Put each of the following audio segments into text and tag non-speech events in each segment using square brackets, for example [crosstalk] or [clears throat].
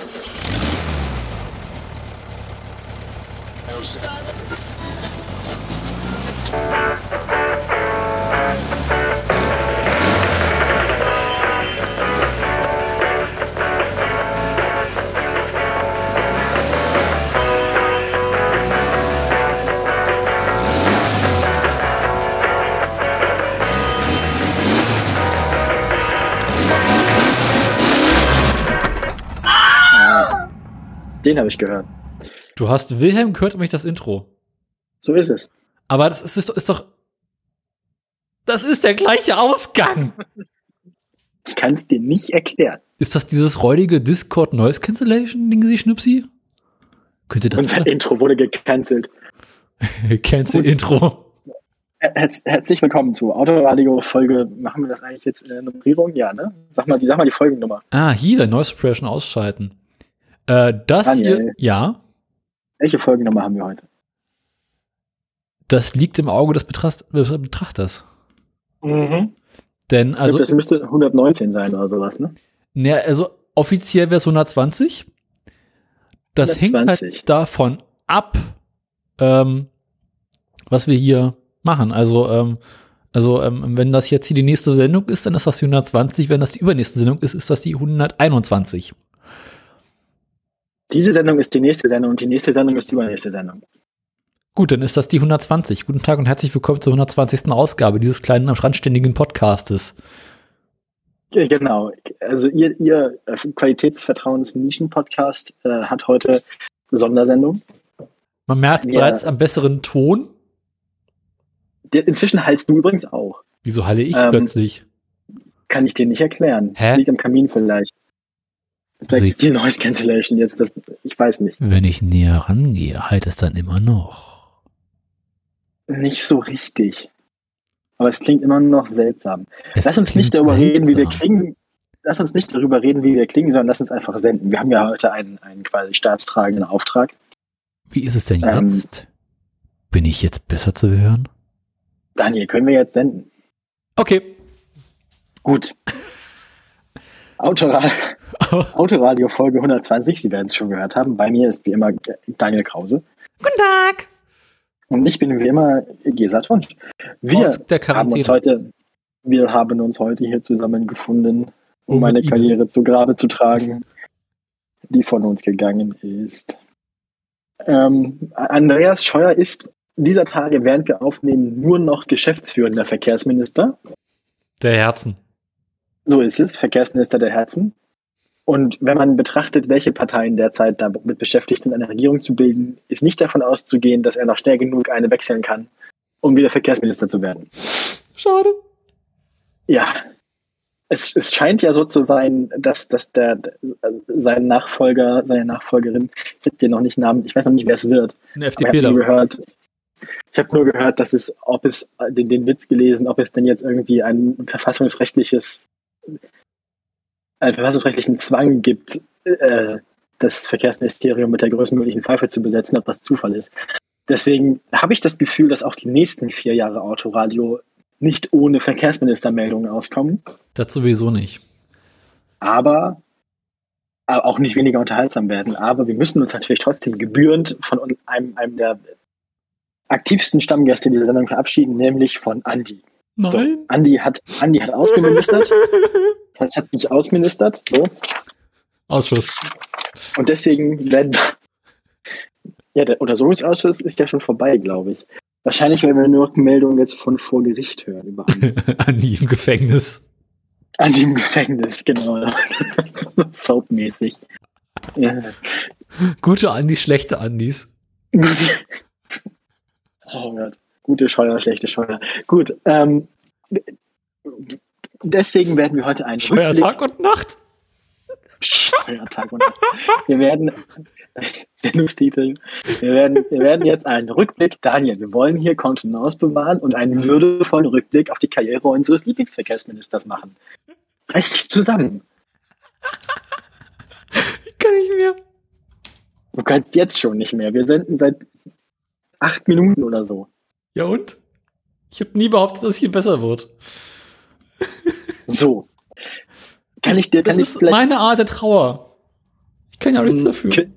É Eu sei. Den habe ich gehört. Du hast Wilhelm gehört, nämlich das Intro. So ist es. Aber das ist, ist, doch, ist doch. Das ist der gleiche Ausgang. [laughs] Ich kann es dir nicht erklären. Ist das dieses räudige Discord Noise Cancellation Ding, Sie Schnipsi? Könnte das Unser sein? [laughs] Intro wurde gecancelt. Cancel Intro. Herz, herzlich willkommen zu Autoradio Folge. Machen wir das eigentlich jetzt in der Nummerierung? Ja, ne? Sag mal, die, sag mal die Folgennummer. Ah, hier, Noise Suppression ausschalten. Äh, das Daniel. hier, ja, Welche Folgennummer haben wir heute? das liegt im Auge des Betrachters. Mhm. Denn, Also, also, das müsste 119 sein oder sowas, ne? ne, also offiziell wäre es 120. Das hängt 120. halt davon ab, ähm, was wir hier machen. Also, ähm, also ähm, wenn das jetzt hier die nächste Sendung ist, dann ist das die 120. Wenn das die übernächste Sendung ist, ist das die 121. Diese Sendung ist die nächste Sendung und die nächste Sendung ist die übernächste Sendung. Gut, dann ist das die 120. Guten Tag und herzlich willkommen zur 120. Ausgabe dieses kleinen, randständigen Podcastes. Ja, Genau. Also ihr, ihr äh, Qualitätsvertrauens-Nischen-Podcast äh, hat heute eine Sondersendung. Man merkt Ja. bereits am besseren Ton. Der, inzwischen heilst du übrigens auch. Wieso halle ich Ähm, plötzlich? Kann ich dir nicht erklären. Hä? Liegt am Kamin vielleicht. Vielleicht ist die Noise Cancellation jetzt das. Ich weiß nicht. Wenn ich näher rangehe, halt es dann immer noch. Nicht so richtig. Aber es klingt immer noch seltsam. Es lass uns nicht darüber reden, wie wir seltsam. klingen. Lass uns nicht darüber reden, wie wir klingen, sondern lass uns einfach senden. Wir haben ja heute einen, einen quasi staatstragenden Auftrag. Wie ist es denn Ähm, jetzt? Bin ich jetzt besser zu hören? Daniel, können wir jetzt senden? Okay. Gut. Autora Autoradio Folge 120, Sie werden es schon gehört haben. Bei mir ist wie immer Daniel Krause. Guten Tag. Und ich bin wie immer Gesa Tonsch. Wir haben uns heute, wir haben uns heute hier zusammengefunden, um mit meine Ihnen. Karriere zu Grabe zu tragen, die von uns gegangen ist. Ähm, Andreas Scheuer ist dieser Tage, während wir aufnehmen, nur noch geschäftsführender Verkehrsminister. Der Herzen. So ist es, Verkehrsminister der Herzen. Und wenn man betrachtet, welche Parteien derzeit damit beschäftigt sind, eine Regierung zu bilden, ist nicht davon auszugehen, dass er noch schnell genug eine wechseln kann, um wieder Verkehrsminister zu werden. Schade. Ja, es, es scheint ja so zu sein, dass, dass der, sein Nachfolger, seine Nachfolgerin, ich habe dir noch nicht Namen, ich weiß noch nicht, wer es wird, Ein aber ich habe nur FDPler. gehört, ich habe nur gehört, dass es, ob es den, den Witz gelesen, ob es denn jetzt irgendwie ein verfassungsrechtliches, einen verfassungsrechtlichen Zwang gibt, äh, das Verkehrsministerium mit der größtmöglichen Pfeife zu besetzen, ob das Zufall ist. Deswegen habe ich das Gefühl, dass auch die nächsten vier Jahre Autoradio nicht ohne Verkehrsministermeldungen auskommen, Das sowieso nicht. aber äh, auch nicht weniger unterhaltsam werden. Aber wir müssen uns natürlich trotzdem gebührend von einem, einem der aktivsten Stammgäste dieser Sendung verabschieden, nämlich von Andi. So, Nein. Andi hat, Andi hat ausgeministert. [laughs] Das heißt, hat mich ausministert. So. Ausschuss. Und deswegen werden. [laughs] Ja, der Untersuchungsausschuss ist ja schon vorbei, glaube ich. Wahrscheinlich werden wir nur Meldungen jetzt von vor Gericht hören über Andi. [laughs] Andi im Gefängnis. Andi im Gefängnis, genau. Soapmäßig. Ja. Gute Andis, schlechte Andis. oh Gott. Gute Scheuer, schlechte Scheuer. Gut. Ähm, deswegen werden wir heute einen Scheuer Rückblick- Tag und Nacht. Steuertag und wir werden [laughs] Sendungstitel. Wir werden, wir werden jetzt einen Rückblick, Daniel, wir wollen hier Kontenance bewahren und einen würdevollen Rückblick auf die Karriere unseres Lieblingsverkehrsministers machen. Reiß dich zusammen. Kann ich mir. Du kannst jetzt schon nicht mehr. Wir senden seit acht Minuten oder so. Ja und? Ich habe nie behauptet, dass es hier besser wird. So. Kann ich dir, Das kann ich ist meine Art der Trauer. Ich kann ja nichts dafür. Qu-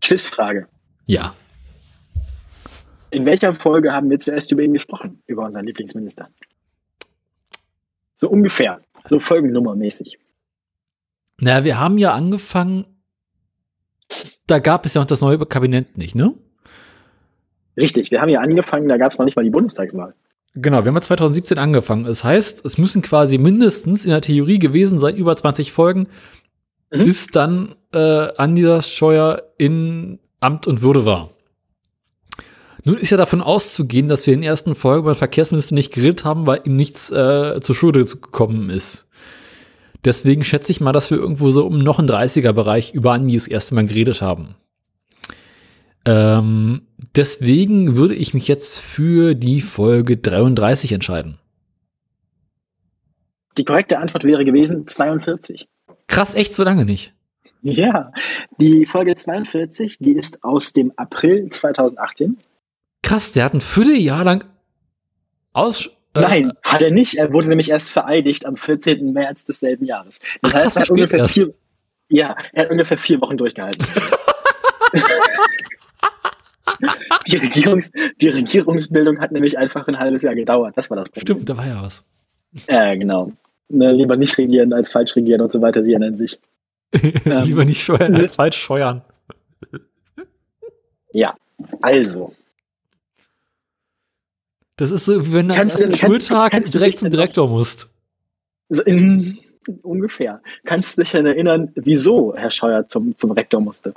Quizfrage. Ja. In welcher Folge haben wir zuerst über ihn gesprochen? Über unseren Lieblingsminister? So ungefähr. So folgennummermäßig. Naja, wir haben ja angefangen, da gab es ja noch das neue Kabinett nicht, ne? Richtig, wir haben ja angefangen, da gab es noch nicht mal die Bundestagswahl. Genau, wir haben ja 2017 angefangen. Das heißt, es müssen quasi mindestens in der Theorie gewesen sein, über 20 Folgen, Mhm. bis dann äh, Andi Scheuer in Amt und Würde war. Nun ist ja davon auszugehen, dass wir in der ersten Folge beim Verkehrsminister nicht geredet haben, weil ihm nichts äh, zur Schulde gekommen ist. Deswegen schätze ich mal, dass wir irgendwo so um noch ein 30er-Bereich über Andi das erste Mal geredet haben. Ähm, deswegen würde ich mich jetzt für die Folge 33 entscheiden. Die korrekte Antwort wäre gewesen 42. Krass, echt so lange nicht. Ja, die Folge 42, die ist aus dem April 2018. Krass, der hat ein Vierteljahr lang aus. äh, Nein, hat er nicht. Er wurde nämlich erst vereidigt am 14. März desselben Jahres. Das Ach, heißt, er hat ungefähr erst. vier, ja, er hat ungefähr vier Wochen durchgehalten. [laughs] [laughs] die, Regierungs, die Regierungsbildung hat nämlich einfach ein halbes Jahr gedauert. Das war das Problem. Stimmt, da war ja was. Ja, genau. Ne, lieber nicht regieren als falsch regieren und so weiter, sie nennen sich. [laughs] Ähm, Lieber nicht steuern als falsch steuern. Ja, also. Das ist so, wie wenn du am Kannst du- ersten Schultag kannst direkt zum Direktor musst. In, ungefähr. Kannst du dich erinnern, wieso Herr Scheuer zum, zum Rektor musste?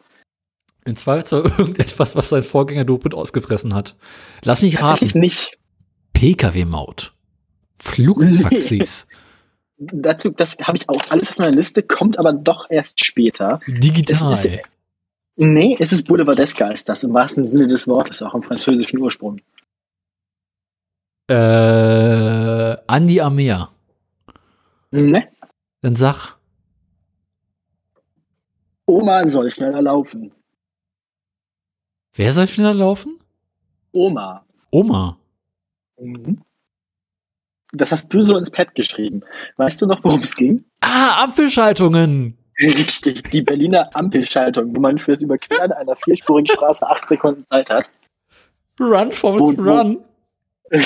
In Zweifelsfall [laughs] irgendetwas, was sein Vorgänger doppelt ausgefressen hat. Lass mich Tatsächlich raten. nicht. Pkw-Maut. Flugtaxis. [laughs] Dazu, das habe ich auch alles auf meiner Liste, kommt aber doch erst später. Digital. Es ist- Nee, es ist Boulevardeska, ist das im wahrsten Sinne des Wortes, auch im französischen Ursprung. äh, Andi Amea. Ne? Dann sag. Oma soll schneller laufen. Wer soll schneller laufen? Oma. Oma. Mhm. Das hast du so ins Pad geschrieben. Weißt du noch, worum es ging? Ah, Apfelschaltungen. Richtig, die Berliner Ampelschaltung, wo man fürs Überqueren einer vierspurigen Straße acht Sekunden Zeit hat. Run, Forrest, run. [laughs]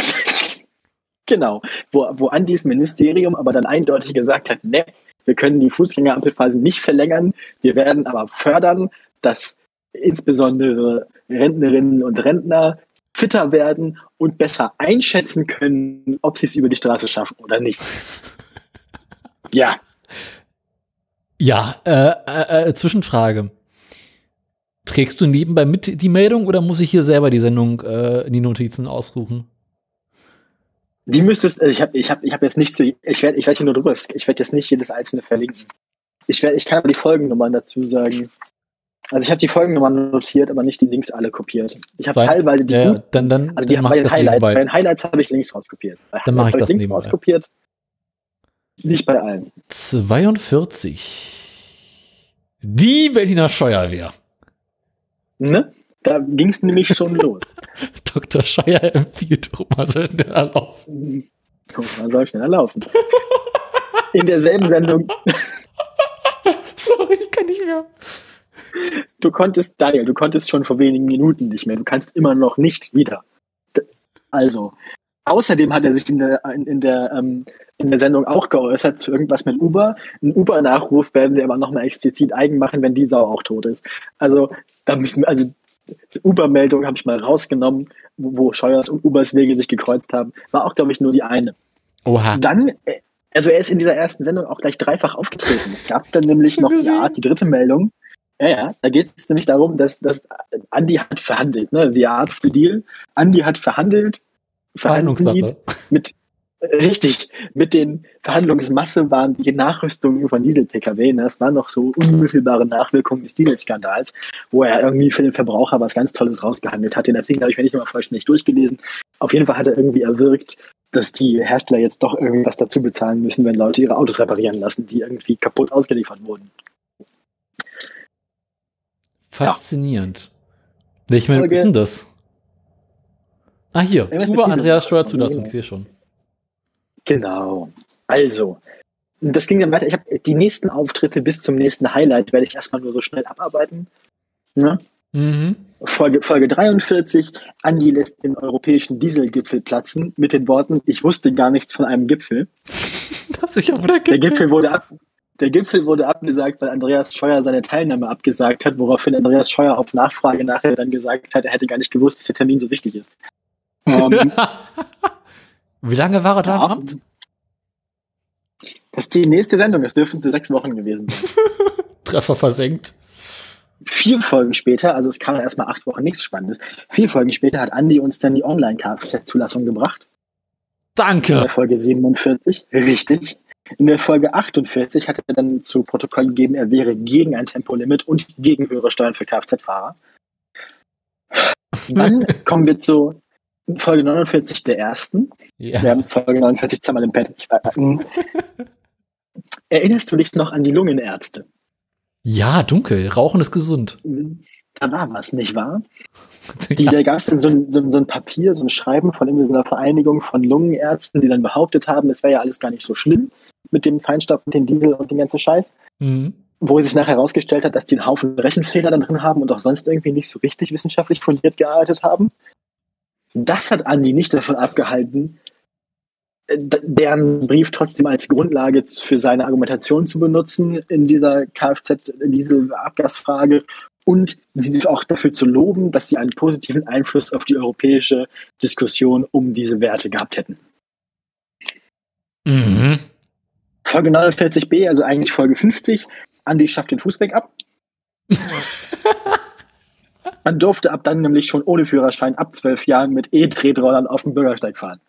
genau, wo, wo Andis Ministerium aber dann eindeutig gesagt hat, ne, wir können die Fußgängerampelphase nicht verlängern, wir werden aber fördern, dass insbesondere Rentnerinnen und Rentner fitter werden und besser einschätzen können, ob sie es über die Straße schaffen oder nicht. [laughs] Ja, Ja, äh, äh, äh, Zwischenfrage. Trägst du nebenbei mit die Meldung oder muss ich hier selber die Sendung äh, in die Notizen ausrufen? die müsstest, also ich habe ich hab, ich hab jetzt nicht zu, ich werde ich werd hier nur drüber, ich werde jetzt nicht jedes einzelne verlinken. Ich, werd, ich kann aber die Folgennummern dazu sagen. Also ich habe die Folgennummern notiert, aber nicht die Links alle kopiert. Ich habe teilweise die ja, dann, dann, also die dann bei ich den Highlights, bei den Highlights habe ich Links rauskopiert. Bei Dann mach Highlights ich habe das Links nebenbei. rauskopiert. Nicht bei allen. 42. Die Berliner Steuerwehr. Ne? Da ging es nämlich schon [laughs] los. Dr. Scheier empfiehlt Oma soll schneller laufen. Guck mal, soll schneller laufen. In derselben Sendung, [laughs] Sorry, ich kann nicht mehr. Du konntest, Daniel, du konntest schon vor wenigen Minuten nicht mehr. Du kannst immer noch nicht wieder. Also, außerdem hat er sich in der, in, in der, ähm, in der Sendung auch geäußert zu irgendwas mit Uber. Ein Uber-Nachruf werden wir aber nochmal explizit eigen machen, wenn die Sau auch tot ist. Also, da müssen wir, also, die Uber-Meldung habe ich mal rausgenommen, wo, wo Scheuers und Ubers Wege sich gekreuzt haben. War auch, glaube ich, nur die eine. Oha. Dann, äh, also er ist in dieser ersten Sendung auch gleich dreifach aufgetreten. Es gab dann nämlich noch ja, die dritte Meldung. Ja, ja, da geht es nämlich darum, dass, dass Andi hat verhandelt, ne? The Art of the Deal. Andi hat verhandelt, Verhandlungssache. mit richtig, mit den Verhandlungsmasse waren die Nachrüstungen von Diesel-Pkw. Ne? Das waren noch so unmittelbare Nachwirkungen des Dieselskandals, wo er irgendwie für den Verbraucher was ganz Tolles rausgehandelt hat. Den Artikel habe ich mir nicht mal vollständig durchgelesen. Auf jeden Fall hat er irgendwie erwirkt, dass die Hersteller jetzt doch irgendwie was dazu bezahlen müssen, wenn Leute ihre Autos reparieren lassen, die irgendwie kaputt ausgeliefert wurden. Faszinierend. Welche Meldung Folge- ist denn das? Ah, hier. Diesel. Andreas Steuerzulassung, ich sehe schon. Genau. Also, das ging dann weiter. Ich habe die nächsten Auftritte bis zum nächsten Highlight werde ich erstmal nur so schnell abarbeiten. Ne? Mhm. Folge, Folge 43, Andi lässt den europäischen Dieselgipfel platzen mit den Worten, ich wusste gar nichts von einem Gipfel. [laughs] Das ist ja der Gipfel. Der Gipfel wurde ab, der Gipfel wurde abgesagt, weil Andreas Scheuer seine Teilnahme abgesagt hat, woraufhin Andreas Scheuer auf Nachfrage nachher dann gesagt hat, er hätte gar nicht gewusst, dass der Termin so wichtig ist. [laughs] Ähm, Wie lange war er da am Amt? Das ist die nächste Sendung, es dürfen zu sechs Wochen gewesen sein. [laughs] Treffer versenkt. Vier Folgen später, also es kam erstmal acht Wochen nichts Spannendes, vier Folgen später hat Andi uns dann die Online-Kfz-Zulassung gebracht. Danke. In Folge 47, richtig. In der Folge 48 hat er dann zu Protokoll gegeben, er wäre gegen ein Tempolimit und gegen höhere Steuern für Kfz-Fahrer. Dann [laughs] kommen wir zu Folge 49 der ersten. Ja. Wir haben Folge 49 zweimal im äh, Erinnerst du dich noch an die Lungenärzte? Ja, dunkel. Rauchen ist gesund. Da war was, nicht wahr? [laughs] Die, ja. Da gab es dann so ein, so, so ein, Papier, so ein Schreiben von so einer Vereinigung von Lungenärzten, die dann behauptet haben, es wäre ja alles gar nicht so schlimm mit dem Feinstaub und dem Diesel und dem ganzen Scheiß. Mhm. Wo sich nachher herausgestellt hat, dass die einen Haufen Rechenfehler dann drin haben und auch sonst irgendwie nicht so richtig wissenschaftlich fundiert gearbeitet haben. Das hat Andi nicht davon abgehalten, deren Brief trotzdem als Grundlage für seine Argumentation zu benutzen in dieser Kfz, in diese Abgasfrage und sie auch dafür zu loben, dass sie einen positiven Einfluss auf die europäische Diskussion um diese Werte gehabt hätten. Mhm. Folge 49b, also eigentlich Folge 50, Andi schafft den Fußweg ab. [laughs] Man durfte ab dann nämlich schon ohne Führerschein ab zwölf Jahren mit E-Tretrollern auf dem Bürgersteig fahren.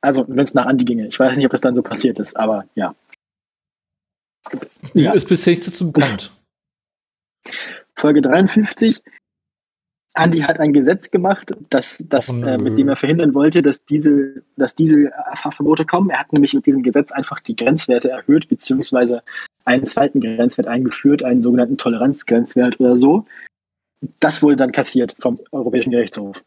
Also, wenn es nach Andi ginge. Ich weiß nicht, ob das dann so passiert ist, aber ja. ja. Ist bisher nicht so bekannt. Folge 53. Andi hat ein Gesetz gemacht, das, das, äh, mit dem er verhindern wollte, dass diese, dass diese Fahrverbote kommen. Er hat nämlich mit diesem Gesetz einfach die Grenzwerte erhöht, beziehungsweise einen zweiten Grenzwert eingeführt, einen sogenannten Toleranzgrenzwert oder so. Das wurde dann kassiert vom Europäischen Gerichtshof.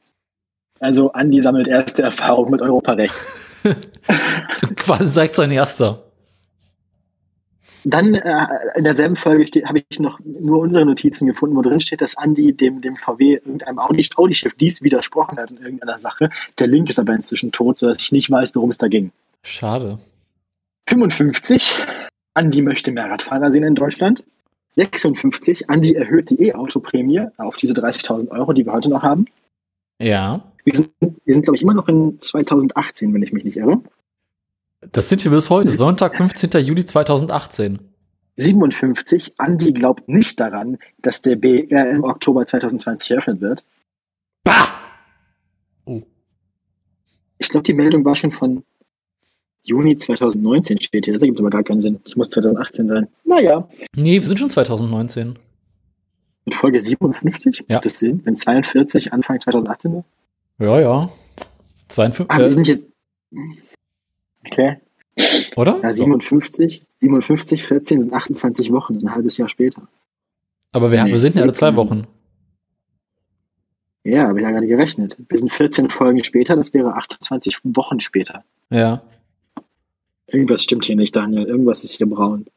Also Andi sammelt erste Erfahrung mit Europarecht. [laughs] Quasi sagt sein erster. Dann äh, in derselben Folge habe ich noch nur unsere Notizen gefunden, wo drin steht, dass Andi dem, dem VW irgendeinem Audi, Audi-Chef dies widersprochen hat in irgendeiner Sache. Der Link ist aber inzwischen tot, sodass ich nicht weiß, worum es da ging. Schade. 55. Andi möchte mehr Radfahrer sehen in Deutschland. 56. Andi erhöht die E-Auto-Prämie auf diese 30.000 Euro, die wir heute noch haben. Ja. Wir sind, wir sind glaube ich, immer noch in 2018, wenn ich mich nicht irre. Das sind wir bis heute, Sonntag, 15. Juli 2018. 57. Andi glaubt nicht daran, dass der BR im Oktober 2020 eröffnet wird. Bah! Oh. Ich glaube, die Meldung war schon von Juni 2019 steht hier. Das ergibt aber gar keinen Sinn. Das muss 2018 sein. Naja. Nee, wir sind schon 2019. Mit Folge 57? Ja. Macht das Sinn? Wenn 42 Anfang 2018 war? Ja, ja. 52. Ah, wir sind jetzt. Okay. Oder? Ja, 57, 57, 14 sind 28 Wochen, das ist ein halbes Jahr später. Aber wir, nee, wir sind ja alle zwei Wochen. Ja, habe ich ja gerade gerechnet. Wir sind 14 Folgen später, das wäre 28 Wochen später. Ja. Irgendwas stimmt hier nicht, Daniel. Irgendwas ist hier braun.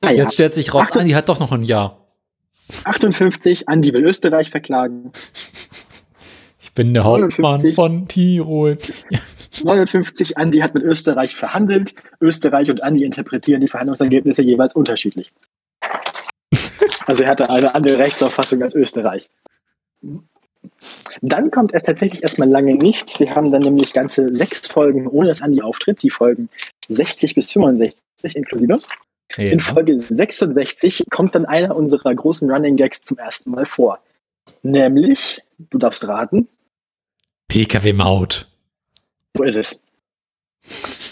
Naja. Jetzt stellt sich raus, Andi hat doch noch ein Jahr. 58, Andi will Österreich verklagen. Ich bin der Hauptmann 59, von Tirol. 59, Andi hat mit Österreich verhandelt. Österreich und Andi interpretieren die Verhandlungsergebnisse jeweils unterschiedlich. [laughs] Also er hatte eine andere Rechtsauffassung als Österreich. Dann kommt es tatsächlich erstmal lange nichts. Wir haben dann nämlich ganze sechs Folgen ohne dass Andi auftritt. Die Folgen 60 bis 65 inklusive. Ja. In Folge 66 kommt dann einer unserer großen Running Gags zum ersten Mal vor. Nämlich, du darfst raten, Pkw-Maut. So ist es.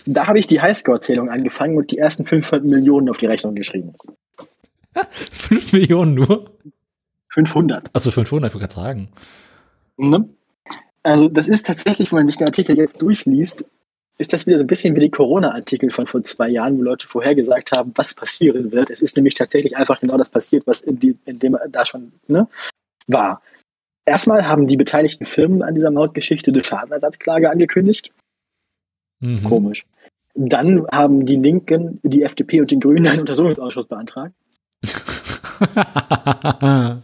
Da habe ich die Highscore-Zählung angefangen und die ersten 500 Millionen auf die Rechnung geschrieben. [laughs] 5 Millionen nur? 500. Also 500, ich wollte gerade sagen. Ne? Also das ist tatsächlich, wenn man sich den Artikel jetzt durchliest, ist das wieder so ein bisschen wie die Corona-Artikel von vor zwei Jahren, wo Leute vorhergesagt haben, was passieren wird. Es ist nämlich tatsächlich einfach genau das passiert, was in, die, in dem da schon ne, war. Erstmal haben die beteiligten Firmen an dieser Mautgeschichte eine Schadenersatzklage angekündigt. Mhm. Komisch. Dann haben die Linken, die FDP und die Grünen einen Untersuchungsausschuss beantragt. [laughs]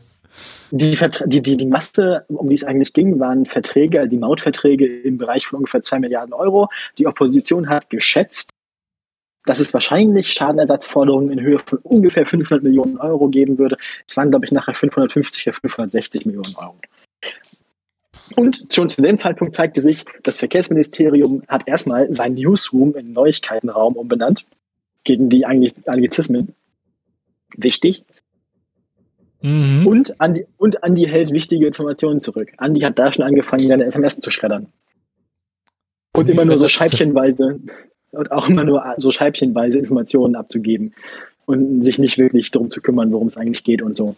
die, die, die, die Masse, um die es eigentlich ging, waren Verträge, die Mautverträge im Bereich von ungefähr 2 Milliarden Euro. Die Opposition hat geschätzt, dass es wahrscheinlich Schadenersatzforderungen in Höhe von ungefähr 500 Millionen Euro geben würde. Es waren, glaube ich, nachher 550 oder 560 Millionen Euro. Und schon zu dem Zeitpunkt zeigte sich, das Verkehrsministerium hat erstmal seinen Newsroom in Neuigkeitenraum umbenannt, gegen die eigentlich Anglizismen. Wichtig. Mhm. Und, Andi, und Andi hält wichtige Informationen zurück. Andi hat da schon angefangen, seine SMS zu schreddern. Und immer nur so scheibchenweise und auch immer nur so scheibchenweise Informationen abzugeben und sich nicht wirklich darum zu kümmern, worum es eigentlich geht und so.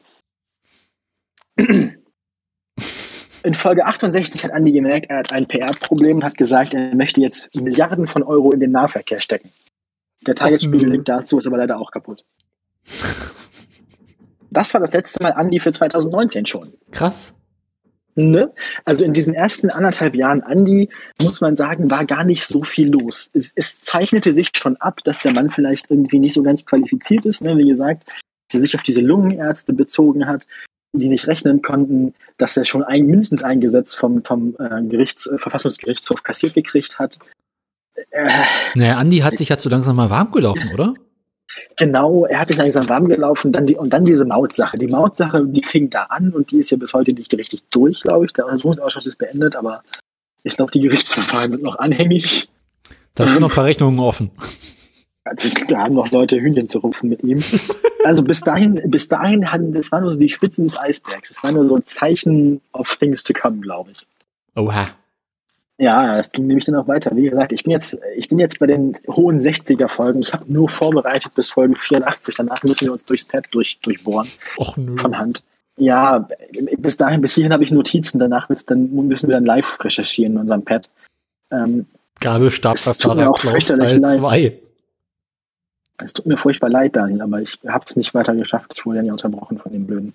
In Folge 68 hat Andi gemerkt, er hat ein PR-Problem und hat gesagt, er möchte jetzt Milliarden von Euro in den Nahverkehr stecken. Der Tagesspiegel liegt dazu, ist aber leider auch kaputt. Das war das letzte Mal Andi für 2019 schon. Krass. Ne? Also in diesen ersten anderthalb Jahren Andi, muss man sagen, war gar nicht so viel los. Es, es, zeichnete sich schon ab, dass der Mann vielleicht irgendwie nicht so ganz qualifiziert ist. Ne? Wie gesagt, dass er sich auf diese Lungenärzte bezogen hat, die nicht rechnen konnten, dass er schon ein, mindestens ein Gesetz vom, vom äh, Gerichts, äh, Verfassungsgerichtshof kassiert gekriegt hat. Äh, naja, Andi hat sich ja zu langsam mal warm gelaufen, oder? Genau, er hat sich langsam warm gelaufen dann die, und dann diese Mautsache. Die Mautsache, die fing da an und die ist ja bis heute nicht richtig durch, glaube ich. Der Untersuchungsausschuss ist beendet, aber ich glaube, die Gerichtsverfahren sind noch anhängig. Da sind noch ein paar Rechnungen offen. Da haben noch Leute Hühnchen zu rupfen mit ihm. Also bis dahin, bis dahin hatten, das war nur so die Spitzen des Eisbergs. Es war nur so ein Zeichen of things to come, glaube ich. Oha. Ja, es ging nämlich dann auch weiter. Wie gesagt, ich bin jetzt, ich bin jetzt bei den hohen 60er Folgen. Ich habe nur vorbereitet bis Folge 84. Danach müssen wir uns durchs Pad durch, durchbohren. Och, nö. Von Hand. Ja, bis dahin, bis hierhin habe ich Notizen. Danach wird's dann, müssen wir dann live recherchieren in unserem Pad. Ähm, Gabelstaplerfahrer Klaus Teil 2. Es tut mir furchtbar leid, Daniel, aber ich habe es nicht weiter geschafft. Ich wurde ja nicht unterbrochen von den blöden.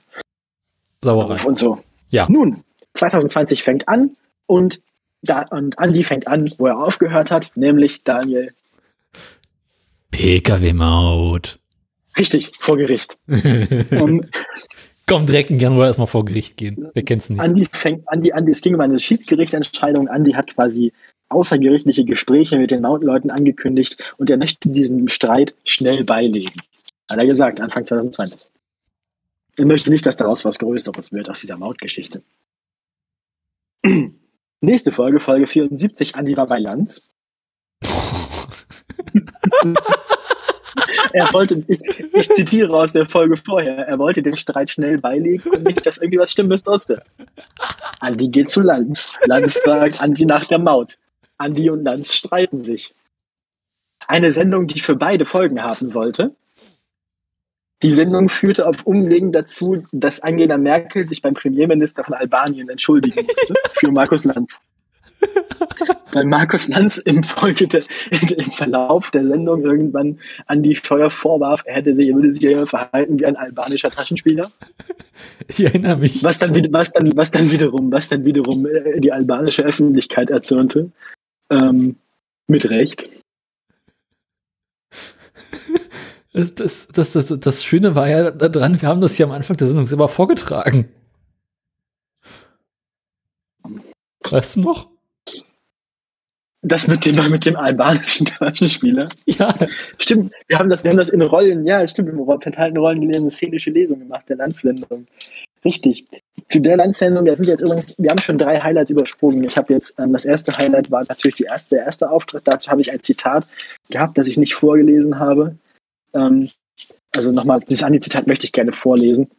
Sauerei. Und so. Ja. Nun, 2020 fängt an und da, und Andi fängt an, wo er aufgehört hat, nämlich Daniel. PKW-Maut. Richtig, vor Gericht. [laughs] um, Komm, direkt in Januar erstmal vor Gericht gehen. Wer kennt's nicht? Andi fängt, Andi, Andi, es ging um eine Schiedsgerichtentscheidung. Andi hat quasi außergerichtliche Gespräche mit den Mautleuten angekündigt und er möchte diesen Streit schnell beilegen. Hat er gesagt, Anfang 2020. Er möchte nicht, dass daraus was Größeres wird aus dieser Mautgeschichte. Nächste Folge, Folge 74, Andi war bei Lanz. [laughs] er wollte, ich, ich, zitiere aus der Folge vorher, er wollte den Streit schnell beilegen und nicht, dass irgendwie was Schlimmes aus wird. Andi geht zu Lanz. Lanz fragt Andi nach der Maut. Andi und Lanz streiten sich. Eine Sendung, die für beide Folgen haben sollte. Die Sendung führte auf Umwegen dazu, dass Angela Merkel sich beim Premierminister von Albanien entschuldigen musste für Markus Lanz. Weil Markus Lanz im, Folge der, im Verlauf der Sendung irgendwann an die Steuer vorwarf, er hätte sich, er würde sich ja verhalten wie ein albanischer Taschenspieler. Ich erinnere mich. Was dann, was dann, was dann wiederum, was dann wiederum äh, die albanische Öffentlichkeit erzürnte. Ähm, mit Recht. Das, das, das, das, das Schöne war ja daran, wir haben das ja am Anfang der Sendung selber vorgetragen. Weißt du noch? Das mit dem, mit dem albanischen Taschenspieler? Ja. Stimmt, wir haben das, wir haben das in Rollen, ja, stimmt, im verteilten Rollen gelesen, eine szenische Lesung gemacht, der Landsendung. Richtig. Zu der Landsendung, wir sind jetzt übrigens, wir haben schon drei Highlights übersprungen. Ich habe jetzt, ähm, das erste Highlight war natürlich die erste, der erste Auftritt. Dazu habe ich ein Zitat gehabt, das ich nicht vorgelesen habe. Ähm, also nochmal, dieses Andi-Zitat möchte ich gerne vorlesen.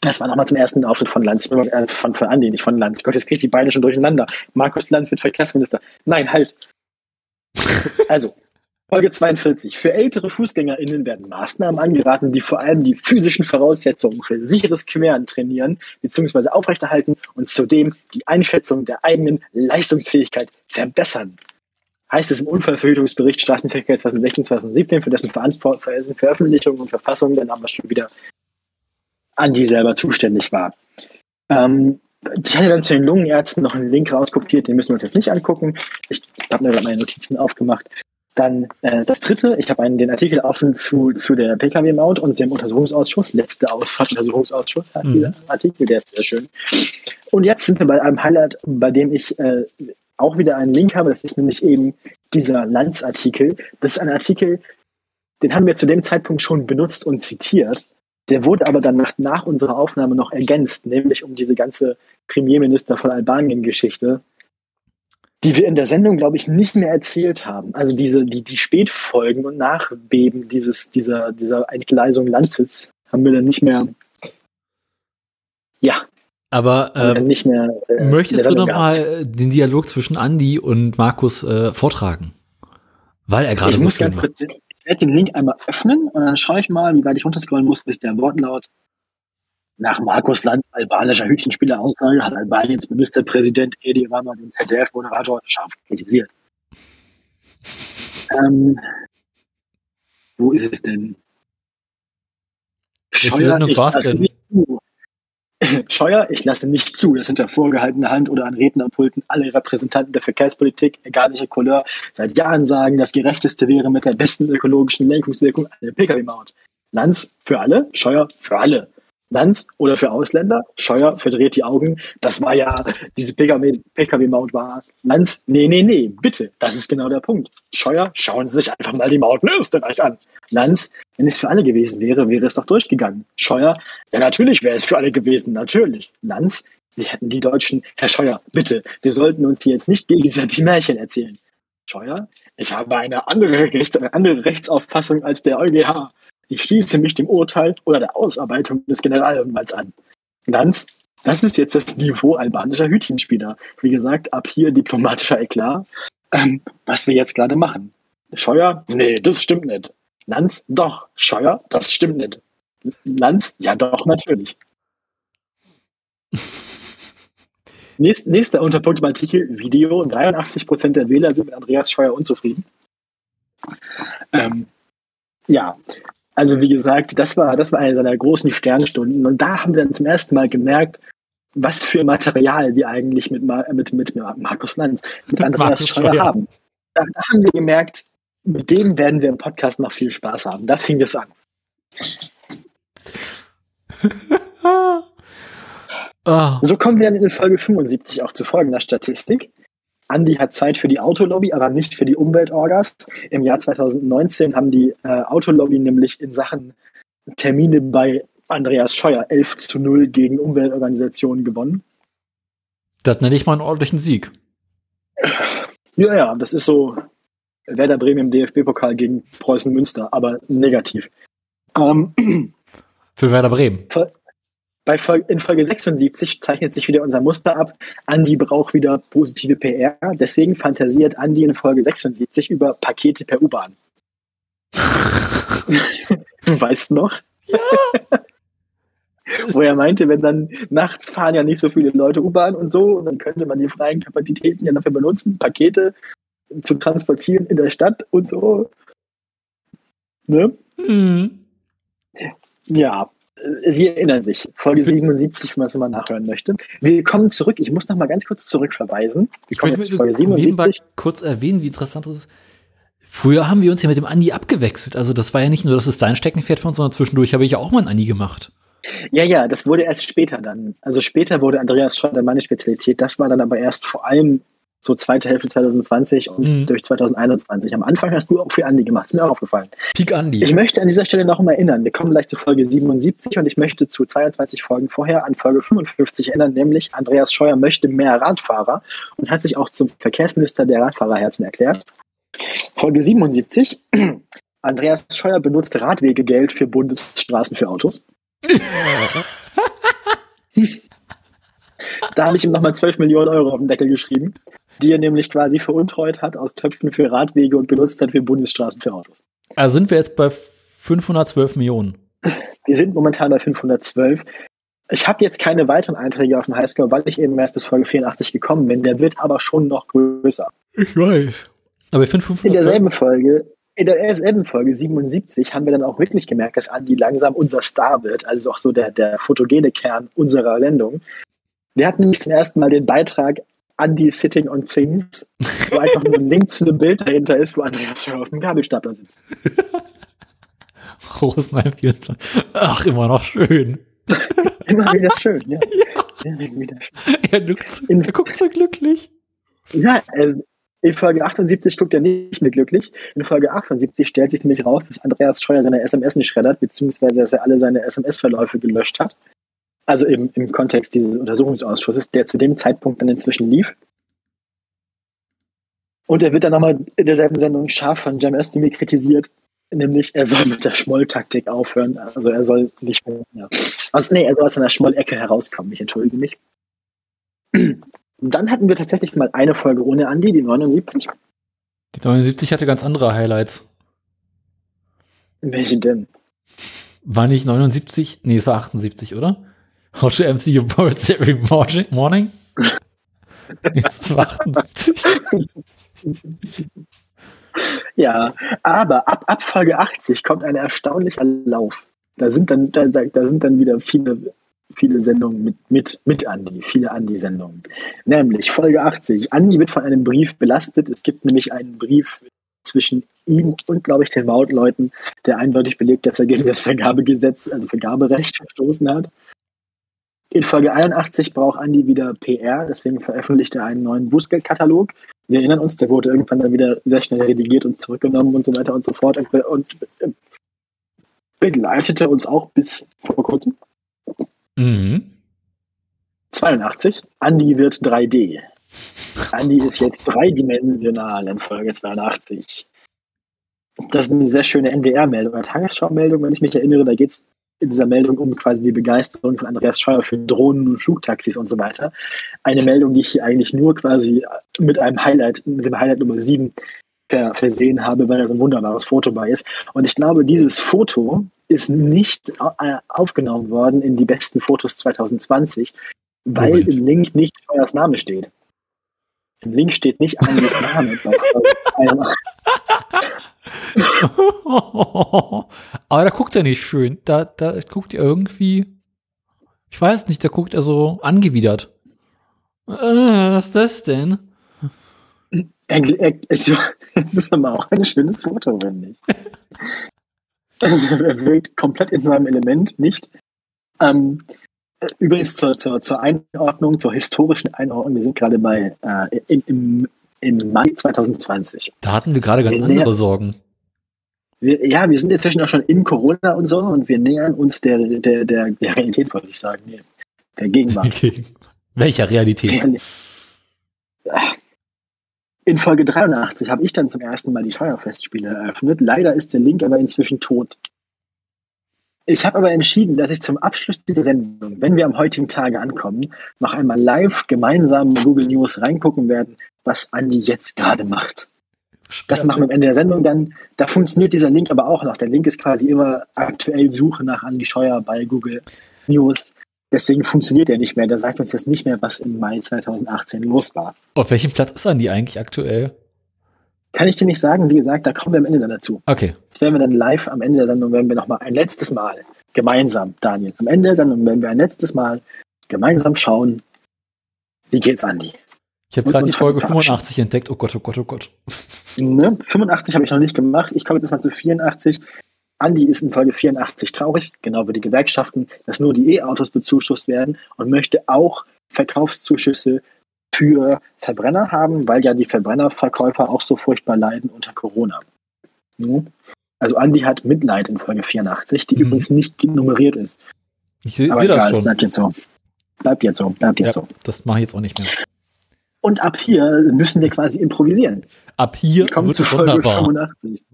Das war nochmal zum ersten Auftritt von Lanz, äh, von, von Andi, nicht von Lanz. Gott, jetzt kriege ich die beide schon durcheinander. Markus Lanz wird Verkehrsminister. Nein, halt. [laughs] also, Folge 42. Für ältere FußgängerInnen werden Maßnahmen angeraten, die vor allem die physischen Voraussetzungen für sicheres Queren trainieren bzw. aufrechterhalten und zudem die Einschätzung der eigenen Leistungsfähigkeit verbessern. Heißt es im Unfallverhütungsbericht Straßenverkehr 2016, 2017, für dessen, für dessen Veröffentlichung und Verfassung dann aber schon wieder Andi selber zuständig war. Ähm, ich hatte dann zu den Lungenärzten noch einen Link rauskopiert, den müssen wir uns jetzt nicht angucken. Ich habe mir gerade meine Notizen aufgemacht. Dann äh, das dritte, ich habe den Artikel offen zu, zu der Pkw-Maut und dem Untersuchungsausschuss, letzte Ausfahrt [laughs] Untersuchungsausschuss hat mhm. dieser Artikel, der ist sehr schön. Und jetzt sind wir bei einem Highlight, bei dem ich äh, auch wieder einen Link habe, das ist nämlich eben dieser Lanz-Artikel. Das ist ein Artikel, den haben wir zu dem Zeitpunkt schon benutzt und zitiert. Der wurde aber dann nach, nach unserer Aufnahme noch ergänzt, nämlich um diese ganze Premierminister von Albanien-Geschichte, die wir in der Sendung, glaube ich, nicht mehr erzählt haben. Also diese, die, die Spätfolgen und Nachbeben dieses, dieser, dieser Entgleisung Landsitz haben wir dann nicht mehr, ja. Aber äh, nicht mehr, äh, möchtest du nochmal den Dialog zwischen Andy und Markus äh, vortragen? Weil er gerade so muss ganz kurz, Ich werde den Link einmal öffnen und dann schaue ich mal, wie weit ich runterscrollen muss, bis der Wortlaut nach Markus Lanz albanischer Hütchenspieler-Aussage hat Albaniens Ministerpräsident Edi Rama den ZDF-Moderator scharf kritisiert. ähm, wo ist es denn? Scheuer, lasse nicht zu. [laughs] Scheuer, ich lasse nicht zu, dass hinter vorgehaltener Hand oder an Rednerpulten alle Repräsentanten der Verkehrspolitik, egal welche Couleur, seit Jahren sagen, das Gerechteste wäre mit der besten ökologischen Lenkungswirkung eine Pkw-Maut. Lanz für alle, Scheuer für alle. Lanz oder für Ausländer. Scheuer verdreht die Augen. Das war ja, diese Pkw-Maut war Lanz. Nee, nee, nee, bitte. Das ist genau der Punkt. Scheuer, schauen Sie sich einfach mal die Maut in Österreich an. Lanz, wenn es für alle gewesen wäre, wäre es doch durchgegangen. Scheuer, ja, natürlich wäre es für alle gewesen, natürlich. Lanz, Sie hätten die Deutschen, Herr Scheuer, bitte, wir sollten uns hier jetzt nicht gegenseitig Märchen erzählen. Scheuer, ich habe eine andere, Rechts eine andere Rechtsauffassung als der EuGH. Ich schließe mich dem Urteil oder der Ausarbeitung des Generalanwalts an. Ganz, das ist jetzt das Niveau albanischer Hütchenspieler. Wie gesagt, ab hier diplomatischer Eklat. Ähm, was wir jetzt gerade machen. Scheuer? Nee, das stimmt nicht. Lanz? Doch. Scheuer? Das stimmt nicht. Lanz? Ja, doch, natürlich. [laughs] Nächst, nächster Unterpunkt im Artikel Video. 83% der Wähler sind mit Andreas Scheuer unzufrieden. Ähm, ja, also wie gesagt, das war, das war eine seiner großen Sternstunden. Und da haben wir dann zum ersten Mal gemerkt, was für Material wir eigentlich mit, mit, mit Markus Lanz, mit Andreas Scheuer haben. Da, da, haben wir gemerkt, mit dem werden wir im Podcast noch viel Spaß haben. Da fing es an. oh. [laughs] So kommen wir dann in Folge 75 auch zu folgender Statistik. Andi hat Zeit für die Autolobby, aber nicht für die Umweltorgas. Im Jahr 2019 haben die äh, Autolobby nämlich in Sachen Termine bei Andreas Scheuer 11 zu 0 gegen Umweltorganisationen gewonnen. Das nenne ich mal einen ordentlichen Sieg. Ja, ja, das ist so Werder Bremen im DFB-Pokal gegen Preußen Münster, aber negativ. Ähm, [clears throat] Für Werder Bremen. Bei Folge, in Folge 76 zeichnet sich wieder unser Muster ab. Andi braucht wieder positive PR. Deswegen fantasiert Andi in Folge 76 über Pakete per U-Bahn. du [laughs] weißt noch? Ja. [laughs] Wo er meinte, wenn dann nachts fahren ja nicht so viele Leute U-Bahn und so, und dann könnte man die freien Kapazitäten ja dafür benutzen, Pakete zu transportieren in der Stadt und so. Ne? Mhm. Ja, Sie erinnern sich, Folge 77, wenn man es mal nachhören möchte. Wir kommen zurück. Ich muss noch mal ganz kurz zurückverweisen. Ich möchte Folge 77. kurz erwähnen, wie interessant das ist. Früher haben wir uns ja mit dem Andi abgewechselt. Also das war ja nicht nur, dass es dein Steckenpferd von sondern zwischendurch habe ich ja auch mal einen Andi gemacht. Ja, ja, das wurde erst später dann. Also später wurde Andreas Schroeder meine Spezialität. Das war dann aber erst vor allem so zweite Hälfte 2020 und mhm. durch 2021. Am Anfang hast du auch für Andi gemacht, ist mir auch aufgefallen. Peak Andi. Ich möchte an dieser Stelle noch mal erinnern, wir kommen gleich zu Folge 77 und ich möchte zu 22 Folgen vorher an Folge 55 erinnern, nämlich Andreas Scheuer möchte mehr Radfahrer und hat sich auch zum Verkehrsminister der Radfahrerherzen erklärt. Folge 77. [clears throat] Andreas Scheuer benutzt Radwegegeld für Bundesstraßen für Autos. [laughs] [laughs] da habe ich ihm nochmal 12 Millionen Euro auf den Deckel geschrieben die er nämlich quasi veruntreut hat aus Töpfen für Radwege und benutzt hat für Bundesstraßen für Autos. Also sind wir jetzt bei 512 Millionen. Wir sind momentan bei 512. Ich habe jetzt keine weiteren Einträge auf dem Highscore, weil ich eben erst bis Folge 84 gekommen bin. Der wird aber schon noch größer. Ich weiß. Aber ich finde 512. In derselben Folge, in derselben Folge 77 haben wir dann auch wirklich gemerkt, dass Andi langsam unser Star wird, also auch so der, der fotogene Kern unserer Sendung. Wir hatten nämlich zum ersten Mal den Beitrag Andy Sitting on Things, wo einfach nur ein Link zu einem Bild dahinter ist, wo Andreas Scheuer auf dem Gabelstapler sitzt. [laughs] Rosenheim 24. Ach, immer noch schön. [laughs] Immer wieder schön, [laughs] ja. Immer wieder schön. Er, guckt so, er guckt so glücklich. Ja, also in Folge 78 guckt er nicht mehr glücklich. In Folge 78 stellt sich nämlich raus, dass Andreas Scheuer seine SMS nicht schreddert, beziehungsweise dass er alle seine SMS-Verläufe gelöscht hat. Also im, im Kontext dieses Untersuchungsausschusses, der zu dem Zeitpunkt dann inzwischen lief. Und er wird dann nochmal in derselben Sendung scharf von Jam Özdemir kritisiert, nämlich er soll mit der Schmolltaktik aufhören. Also er soll nicht mehr, ja. also, nee, er soll aus seiner Schmollecke herauskommen. Ich entschuldige mich. Und dann hatten wir tatsächlich mal eine Folge ohne Andi, die 79. Die 79 hatte ganz andere Highlights. Welche denn? War nicht 79? Nee, es war 78, oder? How to MC your words every morning? es war 78. ja, aber ab, ab Folge 80 kommt ein erstaunlicher Lauf. Da sind dann, da, da sind dann wieder viele, viele Sendungen mit, mit, mit Andi, viele Andi-Sendungen. Nämlich Folge 80. Andi wird von einem Brief belastet. Es gibt nämlich einen Brief zwischen ihm und, glaube ich, den Mautleuten, der eindeutig belegt, dass er gegen das Vergabegesetz, also Vergaberecht verstoßen hat. In Folge 81 braucht Andi wieder PR, deswegen veröffentlicht er einen neuen Bußgeldkatalog. Wir erinnern uns, der wurde irgendwann dann wieder sehr schnell redigiert und zurückgenommen und so weiter und so fort und, und begleitete uns auch bis vor kurzem. Mhm. 82. Andi wird 3D. Andi ist jetzt dreidimensional in Folge 82. Das ist eine sehr schöne NDR-Meldung, eine Tagesschau-Meldung, wenn ich mich erinnere. Da geht es in dieser Meldung um quasi die Begeisterung von Andreas Scheuer für Drohnen und Flugtaxis und so weiter. Eine Meldung, die ich hier eigentlich nur quasi mit einem Highlight, mit dem Highlight Nummer 7 versehen habe, weil da so ein wunderbares Foto bei ist. Und ich glaube, dieses Foto ist nicht äh, aufgenommen worden in die besten Fotos 2020, weil Moment. im Link nicht Scheuers Name steht. Im Link steht nicht Andres Name. [laughs] [laughs] Aber da guckt er nicht schön. Da, da guckt er irgendwie. Ich weiß nicht, da guckt er so angewidert. Äh, was ist das denn? Es ist aber auch ein schönes Foto, finde ich. Also er wirkt komplett in seinem Element nicht. Ähm, übrigens zur, zur, zur Einordnung, zur historischen Einordnung, wir sind gerade bei äh, im, im, im Mai 2020. Da hatten wir gerade ganz wir andere Sorgen. Wir, ja, wir sind inzwischen auch schon in Corona und so und wir nähern uns der, der, der, der Realität, wollte ich sagen. Nee, der Gegenwart. [laughs] Welcher Realität? In Folge 83 habe ich dann zum ersten Mal die Steuerfestspiele eröffnet. Leider ist der Link aber inzwischen tot. Ich habe aber entschieden, dass ich zum Abschluss dieser Sendung, wenn wir am heutigen Tage ankommen, noch einmal live gemeinsam in Google News reingucken werden, was Andi jetzt gerade macht. Das machen wir am Ende der Sendung dann. Da funktioniert dieser Link aber auch noch. Der Link ist quasi immer aktuell Suche nach Andi Scheuer bei Google News. Deswegen funktioniert er nicht mehr. Der sagt uns jetzt nicht mehr, was im Mai 2018 los war. Auf welchem Platz ist Andi eigentlich aktuell? Kann ich dir nicht sagen. Wie gesagt, da kommen wir am Ende dann dazu. Okay. Das werden wir dann live am Ende der Sendung, werden wir nochmal ein letztes Mal gemeinsam, Daniel, am Ende der Sendung werden wir ein letztes Mal gemeinsam schauen, wie geht's Andi. Ich habe gerade die Folge 85 entdeckt. Oh Gott, oh Gott, oh Gott. Ne? 85 habe ich noch nicht gemacht. Ich komme jetzt mal zu 84. Andi ist in Folge 84 traurig, genau wie die Gewerkschaften, dass nur die E-Autos bezuschusst werden und möchte auch Verkaufszuschüsse für Verbrenner haben, weil ja die Verbrennerverkäufer auch so furchtbar leiden unter Corona. Ne? Also Andi hat Mitleid in Folge 84, die mhm. übrigens nicht nummeriert ist. Ich sehe das schon. Bleibt jetzt so. Bleibt jetzt so. Bleibt jetzt ja, so. Das mache ich jetzt auch nicht mehr. Und ab hier müssen wir quasi improvisieren. Ab hier wir kommen zu Folge wunderbar. 85.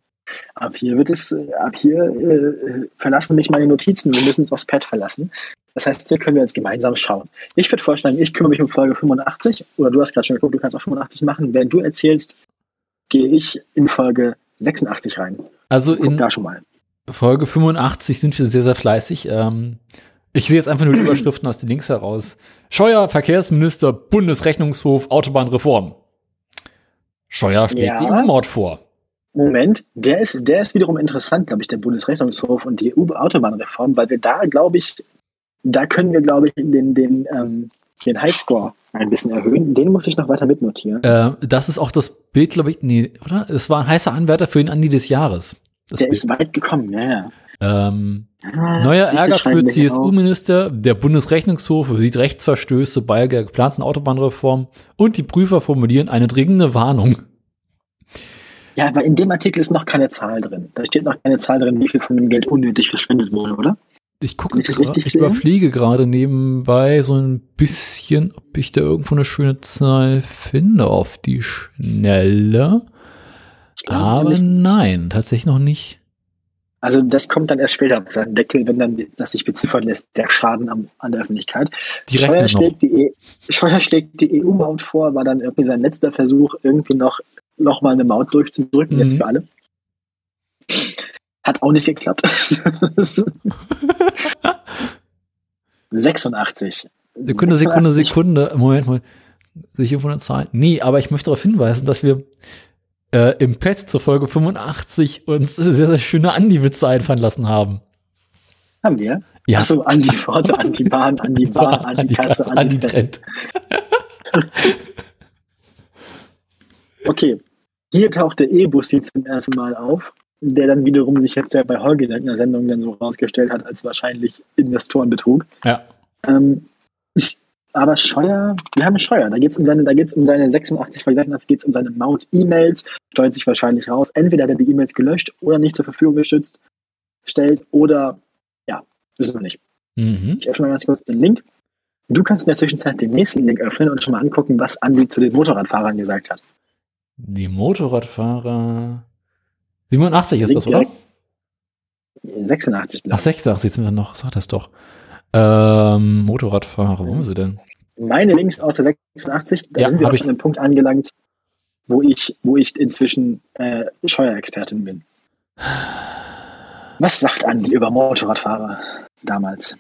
Ab hier wird es, ab hier äh, verlassen mich meine Notizen. Wir müssen uns aufs Pad verlassen. Das heißt, hier können wir jetzt gemeinsam schauen. Ich würde vorschlagen, ich kümmere mich um Folge 85. Oder du hast gerade schon geguckt, du kannst auch 85 machen. Während du erzählst, gehe ich in Folge 86 rein. Also in da schon mal. Folge 85 sind wir sehr, sehr fleißig. Ähm, ich sehe jetzt einfach nur die [clears throat] Überschriften aus den Links heraus. Scheuer, Verkehrsminister, Bundesrechnungshof, Autobahnreform. Scheuer schlägt ja. die EU-Maut vor. Moment, der ist, der ist wiederum interessant, glaube ich, der Bundesrechnungshof und die EU-Autobahnreform, weil wir da, glaube ich, da können wir, glaube ich, den, den, ähm, den Highscore Ein bisschen erhöhen. Den muss ich noch weiter mitnotieren. Äh, das ist auch das Bild, glaube ich, nee, oder? Es war ein heißer Anwärter für den Andi des Jahres. Der Bild. ist weit gekommen, ja, ja. Ähm, ah, neuer Ärger für CSU-Minister. Der Bundesrechnungshof sieht Rechtsverstöße bei der geplanten Autobahnreform und die Prüfer formulieren eine dringende Warnung. Ja, aber in dem Artikel ist noch keine Zahl drin. Da steht noch keine Zahl drin, wie viel von dem Geld unnötig verschwendet wurde, oder? Ich gucke, ich, ich überfliege gerade nebenbei so ein bisschen, ob ich da irgendwo eine schöne Zahl finde auf die Schnelle. Aber nein, tatsächlich noch nicht. Also das kommt dann erst später auf seinen Deckel, wenn dann das sich beziffern lässt, der Schaden am, an der Öffentlichkeit. Die Scheuer, schlägt die, e Scheuer schlägt die EU-Maut vor, war dann irgendwie sein letzter Versuch, irgendwie noch, noch mal eine Maut durchzudrücken, mhm. jetzt für alle. Hat auch nicht geklappt. [laughs] 86. Sekunde, Sekunde, Sekunde. Moment mal. Sich irgendwo eine Zahl? Nee, aber ich möchte darauf hinweisen, dass wir äh, im Pad zur Folge 85 uns sehr, sehr schöne Andi-Witze einfallen lassen haben. Haben wir? Ja. Achso, Andi-Worte, [laughs] Andi-Bahn, Andi-Bar, Andi-Kasse, Andi-Trend. [laughs] okay. Hier taucht der E-Bus zum ersten Mal auf, der dann wiederum sich jetzt ja bei Holger in der Sendung dann so rausgestellt hat als wahrscheinlich Investorenbetrug. Ja. Ähm, aber Scheuer, wir haben Scheuer. Da geht es um seine, da geht's um seine 86 da geht es um seine Maut-E-Mails, stellt sich wahrscheinlich raus. Entweder hat er die E-Mails gelöscht oder nicht zur Verfügung geschützt, stellt oder ja, wissen wir nicht. Mhm. Ich öffne mal ganz kurz den Link. Du kannst in der Zwischenzeit den nächsten Link öffnen und schon mal angucken, was Andi zu den Motorradfahrern gesagt hat. Die Motorradfahrer. 87 ist Link das, oder? 86. Ach, 86 sind wir noch, sag das doch. Ähm, Motorradfahrer, wo haben sie denn? Meine Links aus der 86, da ja, sind wir auch schon an Punkt angelangt, wo ich, wo ich inzwischen äh, Steuerexpertin bin. Was sagt Andi über Motorradfahrer damals?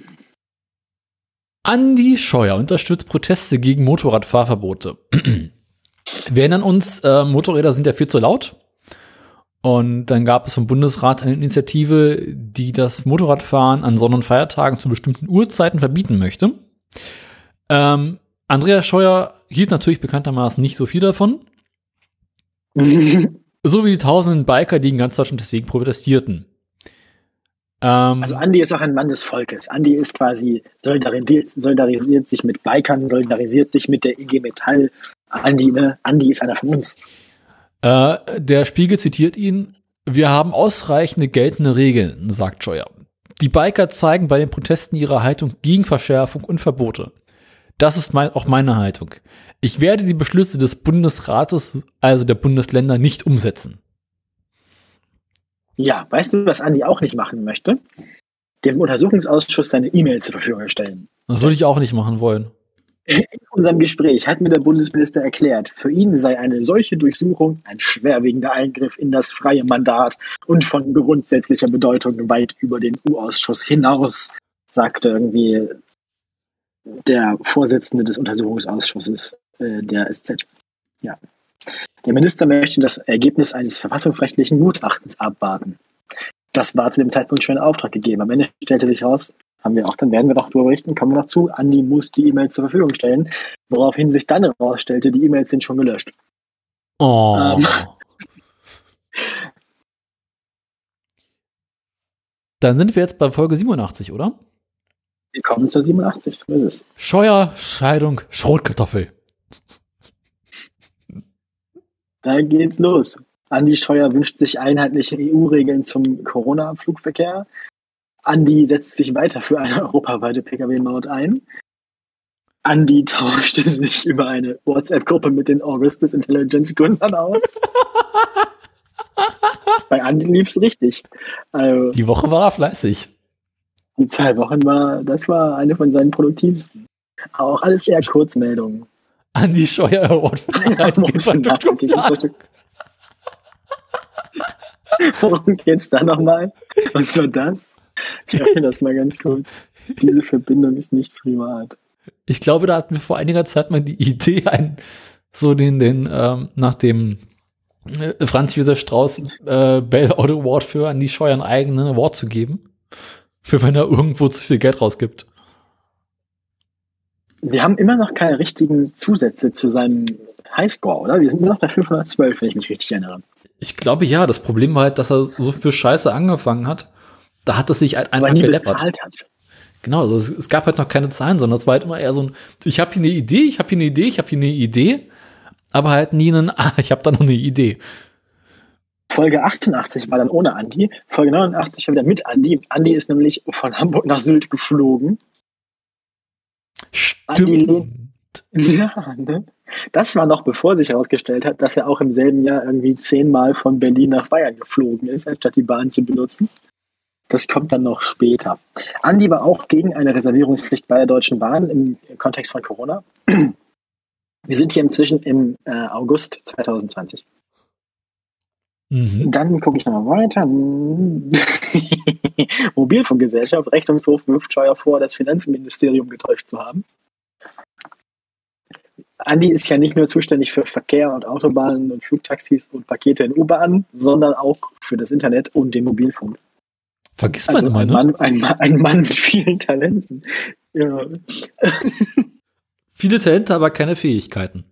Andi Scheuer unterstützt Proteste gegen Motorradfahrverbote. [clears throat] wir erinnern uns, äh, Motorräder sind ja viel zu laut. Und dann gab es vom Bundesrat eine Initiative, die das Motorradfahren an Sonn- und Feiertagen zu bestimmten Uhrzeiten verbieten möchte. Ähm, Andreas Scheuer hielt natürlich bekanntermaßen nicht so viel davon. [laughs] so wie die tausenden Biker, die in ganz Deutschland deswegen protestierten. Ähm, also Andi ist auch ein Mann des Volkes. Andi ist quasi solidarisiert, solidarisiert sich mit Bikern, solidarisiert sich mit der IG Metall. Andi, ne? Andi ist einer von uns. Äh, der Spiegel zitiert ihn, wir haben ausreichende geltende Regeln, sagt Scheuer. Die Biker zeigen bei den Protesten ihre Haltung gegen Verschärfung und Verbote. Das ist mein, auch meine Haltung. Ich werde die Beschlüsse des Bundesrates, also der Bundesländer, nicht umsetzen. Ja, weißt du, was Andi auch nicht machen möchte? Dem Untersuchungsausschuss seine E-Mail zur Verfügung stellen. Das würde ich auch nicht machen wollen. In unserem Gespräch hat mir der Bundesminister erklärt, für ihn sei eine solche Durchsuchung ein schwerwiegender Eingriff in das freie Mandat und von grundsätzlicher Bedeutung weit über den U-Ausschuss hinaus, sagte irgendwie der Vorsitzende des Untersuchungsausschusses äh, der SZ. Ja. Der Minister möchte das Ergebnis eines verfassungsrechtlichen Gutachtens abwarten. Das war zu dem Zeitpunkt schon in Auftrag gegeben. Am Ende stellte sich heraus, haben wir auch, dann werden wir doch darüber berichten, kommen wir noch zu, Andi muss die E-Mails zur Verfügung stellen, woraufhin sich dann herausstellte, die E-Mails sind schon gelöscht. Oh. Ähm, [laughs] dann sind wir jetzt bei Folge 87, oder? Wir kommen zur 87, so ist es. Scheuer, Scheidung, Schrotkartoffel. Da geht's los. Andi Scheuer wünscht sich einheitliche EU-Regeln zum Corona-Flugverkehr. Andi setzt sich weiter für eine europaweite Pkw-Maut ein. Andi tauschte [laughs] sich über eine WhatsApp-Gruppe mit den Augustus Intelligence-Gründern aus. [laughs] Bei Andi lief's richtig. Also, die Woche war er fleißig. Die zwei Wochen war, das war eine von seinen produktivsten. Aber auch alles eher Kurzmeldungen. Andi Scheuer Award für [laughs] Worum geht's da nochmal? Was war das? [laughs] Das mal ganz kurz. Diese Verbindung ist nicht privat. Ich glaube, da hatten wir vor einiger Zeit mal die Idee, ein, so den, den, ähm, nach dem äh, Franz Josef Strauß äh, Bell Auto Award für an die Scheuern eigenen Award zu geben. Für wenn er irgendwo zu viel Geld rausgibt. wir haben immer noch keine richtigen Zusätze zu seinem Highscore, oder? Wir sind immer noch bei 512, wenn ich mich richtig erinnere. Ich glaube ja, das Problem war halt, dass er so für Scheiße angefangen hat. Da hat es sich halt einfach hat. Genau, also es, es, gab halt noch keine Zahlen, sondern es war halt immer eher so ein, ich habe hier eine Idee, ich habe hier eine Idee, ich habe hier eine Idee, aber halt nie einen, [laughs] ah, ich habe da noch eine Idee. Folge 88 war dann ohne Andi, Folge 89 war wieder mit Andi. Andi ist nämlich von Hamburg nach Sylt geflogen. Stimmt. [laughs] Ja, ne? Das war noch bevor sich herausgestellt hat, dass er auch im selben Jahr irgendwie zehnmal von Berlin nach Bayern geflogen ist, anstatt die Bahn zu benutzen. Das kommt dann noch später. Andi war auch gegen eine Reservierungspflicht bei der Deutschen Bahn im Kontext von Corona. Wir sind hier inzwischen im äh, August 2020. Mhm. Dann gucke ich nochmal weiter. [laughs] Mobilfunkgesellschaft, Rechnungshof wirft Scheuer vor, das Finanzministerium getäuscht zu haben. Andi ist ja nicht nur zuständig für Verkehr und Autobahnen und Flugtaxis und Pakete in U-Bahnen, sondern auch für das Internet und den Mobilfunk. Vergisst man also immer, ein ne? Mann, ein, ein Mann mit vielen Talenten. Ja. [laughs] Viele Talente, aber keine Fähigkeiten.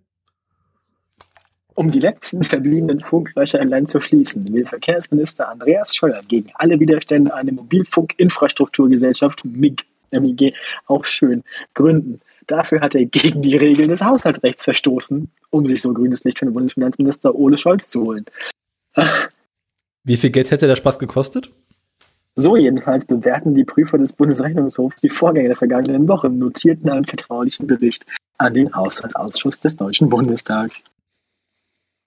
Um die letzten verbliebenen Funklöcher im Land zu schließen, will Verkehrsminister Andreas Scheuer gegen alle Widerstände eine Mobilfunkinfrastrukturgesellschaft MIG, MIG, auch schön, gründen. Dafür hat er gegen die Regeln des Haushaltsrechts verstoßen, um sich so grünes Licht von dem Bundesfinanzminister Ole Scholz zu holen. Wie viel Geld hätte der Spaß gekostet? So jedenfalls bewerten die Prüfer des Bundesrechnungshofs die Vorgänge der vergangenen Woche, notierten einen vertraulichen Bericht an den Haushaltsausschuss des Deutschen Bundestags.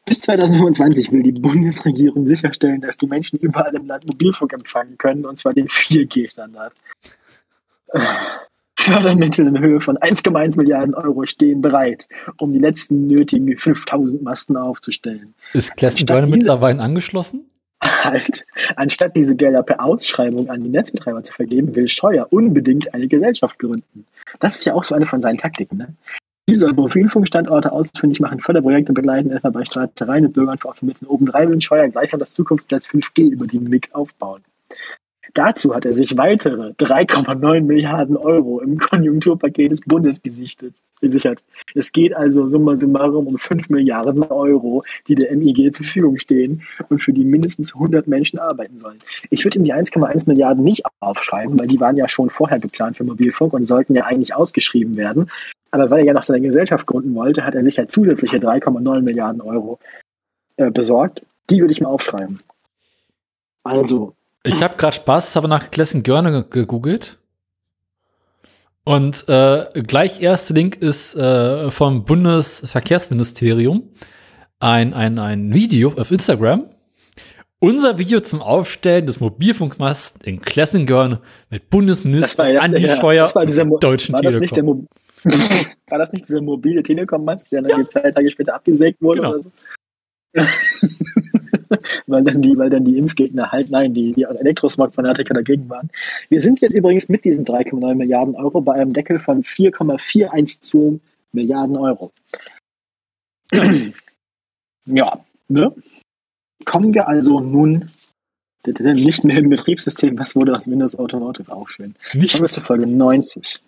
Bis 2025 will die Bundesregierung sicherstellen, dass die Menschen überall im Land Mobilfunk empfangen können, und zwar den 4G-Standard. Fördermittel in Höhe von 1,1 Milliarden Euro stehen bereit, um die letzten nötigen 5000 Masten aufzustellen. Ist Klessendorne mittlerweile angeschlossen? [laughs] Halt, anstatt diese Gelder per Ausschreibung an die Netzbetreiber zu vergeben, will Scheuer unbedingt eine Gesellschaft gründen. Das ist ja auch so eine von seinen Taktiken. Ne? Die soll Mobilfunkstandorte ausfindig machen, Förderprojekte begleiten, etwa bei Streitereien mit Bürgern vor Ort vermitteln. Obendrein will Scheuer gleich an das Zukunftsnetz 5G über die MIG aufbauen. Dazu hat er sich weitere 3,9 Milliarden Euro im Konjunkturpaket des Bundes gesichtet, gesichert. Es geht also summa summarum um 5 Milliarden Euro, die der MIG zur Verfügung stehen und für die mindestens 100 Menschen arbeiten sollen. Ich würde ihm die 1,1 Milliarden nicht aufschreiben, weil die waren ja schon vorher geplant für Mobilfunk und sollten ja eigentlich ausgeschrieben werden. Aber weil er ja noch seine Gesellschaft gründen wollte, hat er sich halt zusätzliche 3,9 Milliarden Euro äh, besorgt. Die würde ich mal aufschreiben. Also, ich habe gerade Spaß, habe nach Klessen Görne gegoogelt. Und äh, gleich erste Link ist äh, vom Bundesverkehrsministerium ein, ein, ein Video auf Instagram. Unser Video zum Aufstellen des Mobilfunkmasten in Klessengörn mit Bundesminister ja, Andi ja, Scheuer und dieser Deutschen war das Telekom. [laughs] war das nicht dieser mobile Telekom-Mast, der dann ja. zwei Tage später abgesägt wurde? Genau. Oder so? Weil dann die, weil dann die Impfgegner halt, nein, die, die Elektrosmog-Fanatiker dagegen waren. Wir sind jetzt übrigens mit diesen 3,9 Milliarden Euro bei einem Deckel von 4,412 Milliarden Euro. [clears throat] ja, ne? Kommen wir also nun nicht mehr im Betriebssystem, was wurde aus Windows Automotive auch schön. Nichts. Kommen wir zu Folge 90.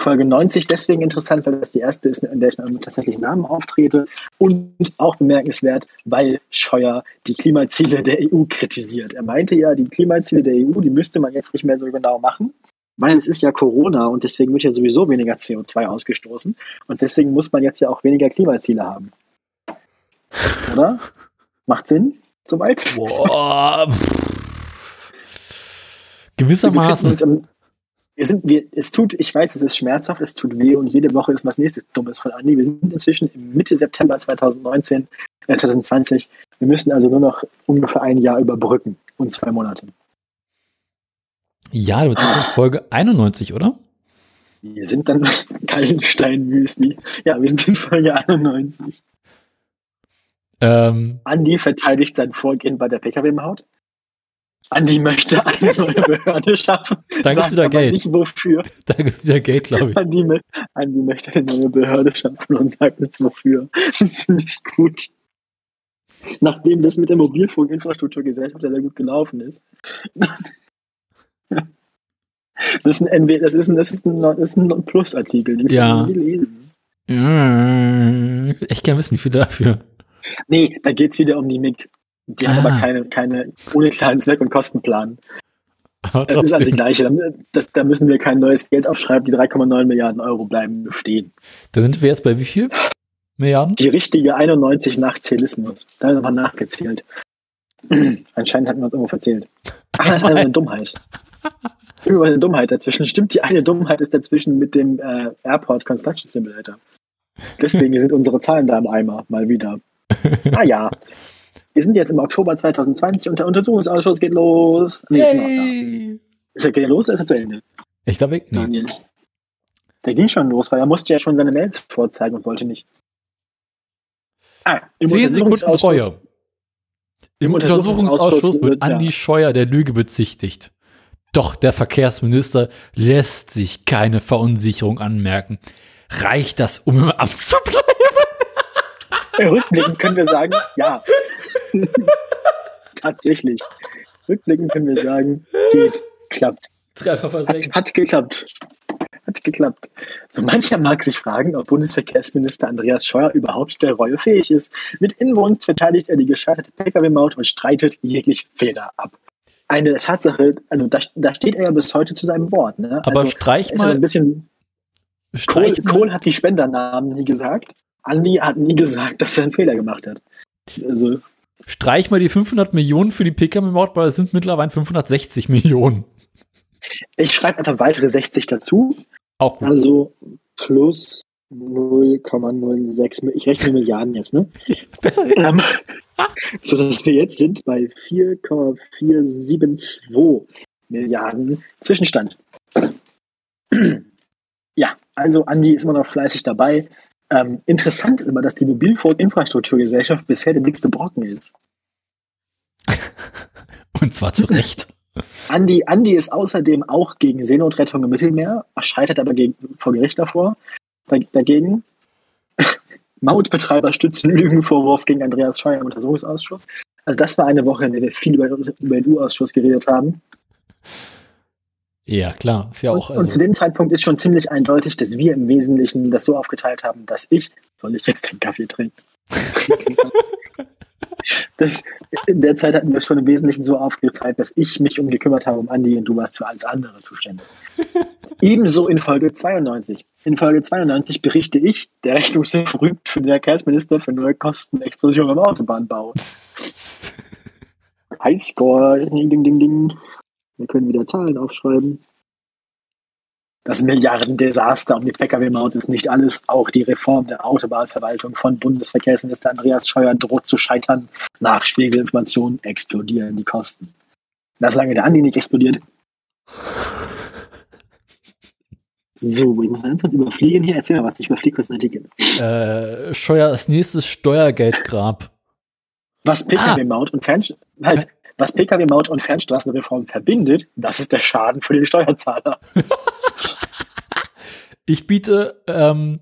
Folge 90 deswegen interessant, weil das die erste ist, in der ich mit tatsächlichen Namen auftrete und auch bemerkenswert, weil Scheuer die Klimaziele der EU kritisiert. Er meinte ja, die Klimaziele der EU, die müsste man jetzt nicht mehr so genau machen, weil es ist ja Corona und deswegen wird ja sowieso weniger CO2 ausgestoßen und deswegen muss man jetzt ja auch weniger Klimaziele haben. Oder? Macht Sinn? Soweit? Boah. Gewissermaßen wir sind, wir, es tut, ich weiß, es ist schmerzhaft, es tut weh und jede Woche ist was nächstes Dummes von Andi. Wir sind inzwischen Mitte September 2019, äh 2020. Wir müssen also nur noch ungefähr ein Jahr überbrücken und zwei Monate. Ja, du bist in Folge 91, oder? Wir sind dann [laughs] Kallenstein-Müsli. Ja, wir sind in Folge 91. Ähm, Andi verteidigt sein Vorgehen bei der Pkw-Maut. Andi möchte eine neue Behörde schaffen. Danke ist wieder Geld. Nicht wofür. [laughs] Danke ist wieder Geld, glaube ich. Andi, Andi, möchte eine neue Behörde schaffen und sagt nicht wofür. Das finde ich gut. Nachdem das mit der Mobilfunkinfrastrukturgesellschaft sehr gut gelaufen ist. [laughs] Das ist ein, NW das ist ein, das ist ein, das ist ein Plusartikel, den Ja. können wir lesen. Ja, echt gern wissen, wie viel dafür. Nee, da geht's wieder um die MIG. Die haben Ah. aber keine, keine ohne klaren Zweck- und Kostenplan. [laughs] Aber Das ist also die trotzdem. gleiche. Da- Das, da müssen wir kein neues Geld aufschreiben. Die 3,9 Milliarden Euro bleiben bestehen. Da sind wir jetzt bei wie viel Milliarden? Die richtige 91 nach Zählismus. Da haben wir nachgezählt. [clears throat] Anscheinend hatten wir uns irgendwo verzählt. Ach, das ist einfach eine Dummheit. Irgendwo eine Dummheit dazwischen. Stimmt, die eine Dummheit ist dazwischen mit dem äh, Airport Construction Simulator. Deswegen sind unsere Zahlen da im Eimer, mal wieder. Ah ja. Wir sind jetzt im Oktober 2020 und der Untersuchungsausschuss geht los. Nee, ist, noch da. Yay. ist er geht los oder ist er zu Ende? Ich glaube, nee. Daniel. Der ging schon los, weil er musste ja schon seine Mails vorzeigen und wollte nicht. Ah, im Zehn Sekunden Untersuchungsausschuss- Reue. Im Im Untersuchungsausschuss Untersuchungsausschuss wird ja. Andi Scheuer der Lüge bezichtigt. Doch der Verkehrsminister lässt sich keine Verunsicherung anmerken. Reicht das, um im Amt zu bleiben? Rückblickend können wir sagen, ja. [laughs] Tatsächlich. Rückblickend können wir sagen, geht, klappt. Treffer Hat, versenkt. hat geklappt. Hat geklappt. So mancher mag sich fragen, ob Bundesverkehrsminister Andreas Scheuer überhaupt der Reue fähig ist. Mit Inbrunst verteidigt er die gescheiterte Pkw-Maut und streitet jegliche Fehler ab. Eine Tatsache, also da, da steht er ja bis heute zu seinem Wort. Ne? Aber also, streich ist er so ein mal, bisschen Kohl, streich mal, Kohl hat die Spendernamen nie gesagt. Andi hat nie gesagt, dass er einen Fehler gemacht hat. Also, streich mal die 500 Millionen für die Pkw-Maut, weil es sind mittlerweile 560 Millionen. ich schreibe einfach weitere 60 dazu. Auch gut. Also plus 0,06. Mi- Ich rechne Milliarden jetzt, ne? [laughs] Besser. Ähm, [laughs] so dass wir jetzt sind bei 4,472 Milliarden Zwischenstand. [clears throat] Ja, also Andi ist immer noch fleißig dabei. Ähm, interessant ist immer, dass die Mobilfunkinfrastrukturgesellschaft bisher der dickste Brocken ist. [laughs] Und zwar zu Recht. [laughs] Andi, Andi ist außerdem auch gegen Seenotrettung im Mittelmeer, scheitert aber gegen, vor Gericht davor, da- dagegen. [laughs] Mautbetreiber stützen Lügenvorwurf gegen Andreas Scheuer im Untersuchungsausschuss. Also das war eine Woche, in der wir viel über, über den U-Ausschuss geredet haben. Ja, klar. Ist ja auch. und, und zu Also, dem Zeitpunkt ist schon ziemlich eindeutig, dass wir im Wesentlichen das so aufgeteilt haben, dass ich, soll ich jetzt den Kaffee trinken? [laughs] das, in der Zeit hatten wir es schon im Wesentlichen so aufgeteilt, dass ich mich um gekümmert habe um Andi und du warst für alles andere zuständig. [laughs] Ebenso in Folge 92. In Folge 92 berichte ich, der Rechnungshilfe rügt für den Verkehrsminister für neue Kostenexplosion im Autobahnbau. [laughs] Highscore, ding, ding, ding, ding. Wir können wieder Zahlen aufschreiben. Das Milliardendesaster um die Pkw-Maut ist nicht alles. Auch die Reform der Autobahnverwaltung von Bundesverkehrsminister Andreas Scheuer droht zu scheitern. Nach Spiegelinformationen explodieren die Kosten. Na, solange der Andi nicht explodiert. So, ich muss kurz überfliegen hier. Erzähl mal was, ich überfliege kurz einen Artikel. äh, Scheuer als nächstes Steuergeldgrab. Was Pkw-Maut und Fern halt, was Pkw-Maut und Fernstraßenreform verbindet, das ist der Schaden für den Steuerzahler. [laughs] Ich biete, ähm,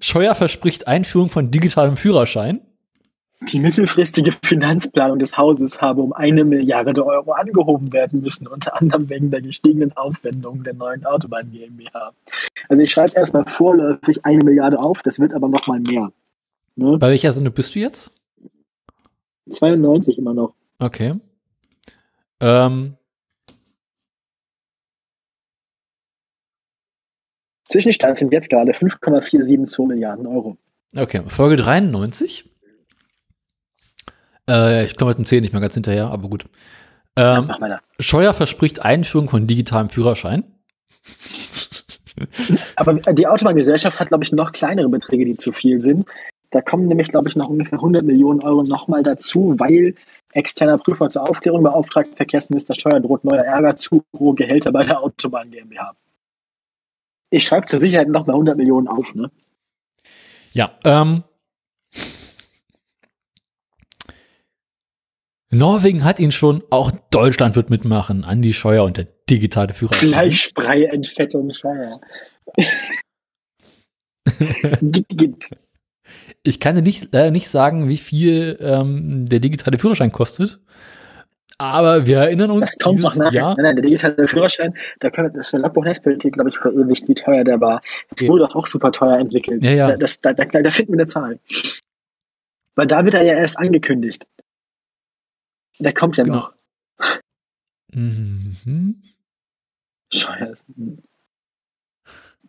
Scheuer verspricht Einführung von digitalem Führerschein. Die mittelfristige Finanzplanung des Hauses habe um eine Milliarde Euro angehoben werden müssen, unter anderem wegen der gestiegenen Aufwendungen der neuen Autobahn GmbH. Also ich schreibe erstmal vorläufig eine Milliarde auf, das wird aber noch mal mehr. Ne? Bei welcher Sendung bist du jetzt? 92 immer noch. Okay. Ähm, Zwischenstand sind jetzt gerade 5,472 Milliarden Euro. okay, Folge 93. Äh, ich komme mit dem 10 nicht mehr ganz hinterher, aber gut. Ähm, weiter. Scheuer verspricht Einführung von digitalem Führerschein. [laughs] Aber die Autobahngesellschaft hat, glaube ich, noch kleinere Beträge, die zu viel sind. Da kommen nämlich, glaube ich, noch ungefähr 100 Millionen Euro nochmal dazu, weil externer Prüfer zur Aufklärung beauftragt, Verkehrsminister Steuer droht neuer Ärger, zu hohe Gehälter bei der Autobahn GmbH. Ich schreibe zur Sicherheit nochmal 100 Millionen auf, ne? Ja, ähm. Norwegen hat ihn schon, auch Deutschland wird mitmachen. Andi Scheuer und der digitale Führerschein. Fleischbrei, Entfettung, Scheuer. [laughs] Git, git. Ich kann dir nicht, leider nicht sagen, wie viel ähm, der digitale Führerschein kostet. Aber wir erinnern uns. Das kommt noch nach. Jahr, nein, nein, der digitale Führerschein, da können das ist eine Logbuch-Netzpolitik, glaube ich, verewigt, wie teuer der war. Das Ja. wurde doch auch super teuer entwickelt. Ja, ja. Da, das, da, da, da finden wir eine Zahl. Weil da wird er ja erst angekündigt. Der kommt ja Genau. noch. Mhm. Scheiße.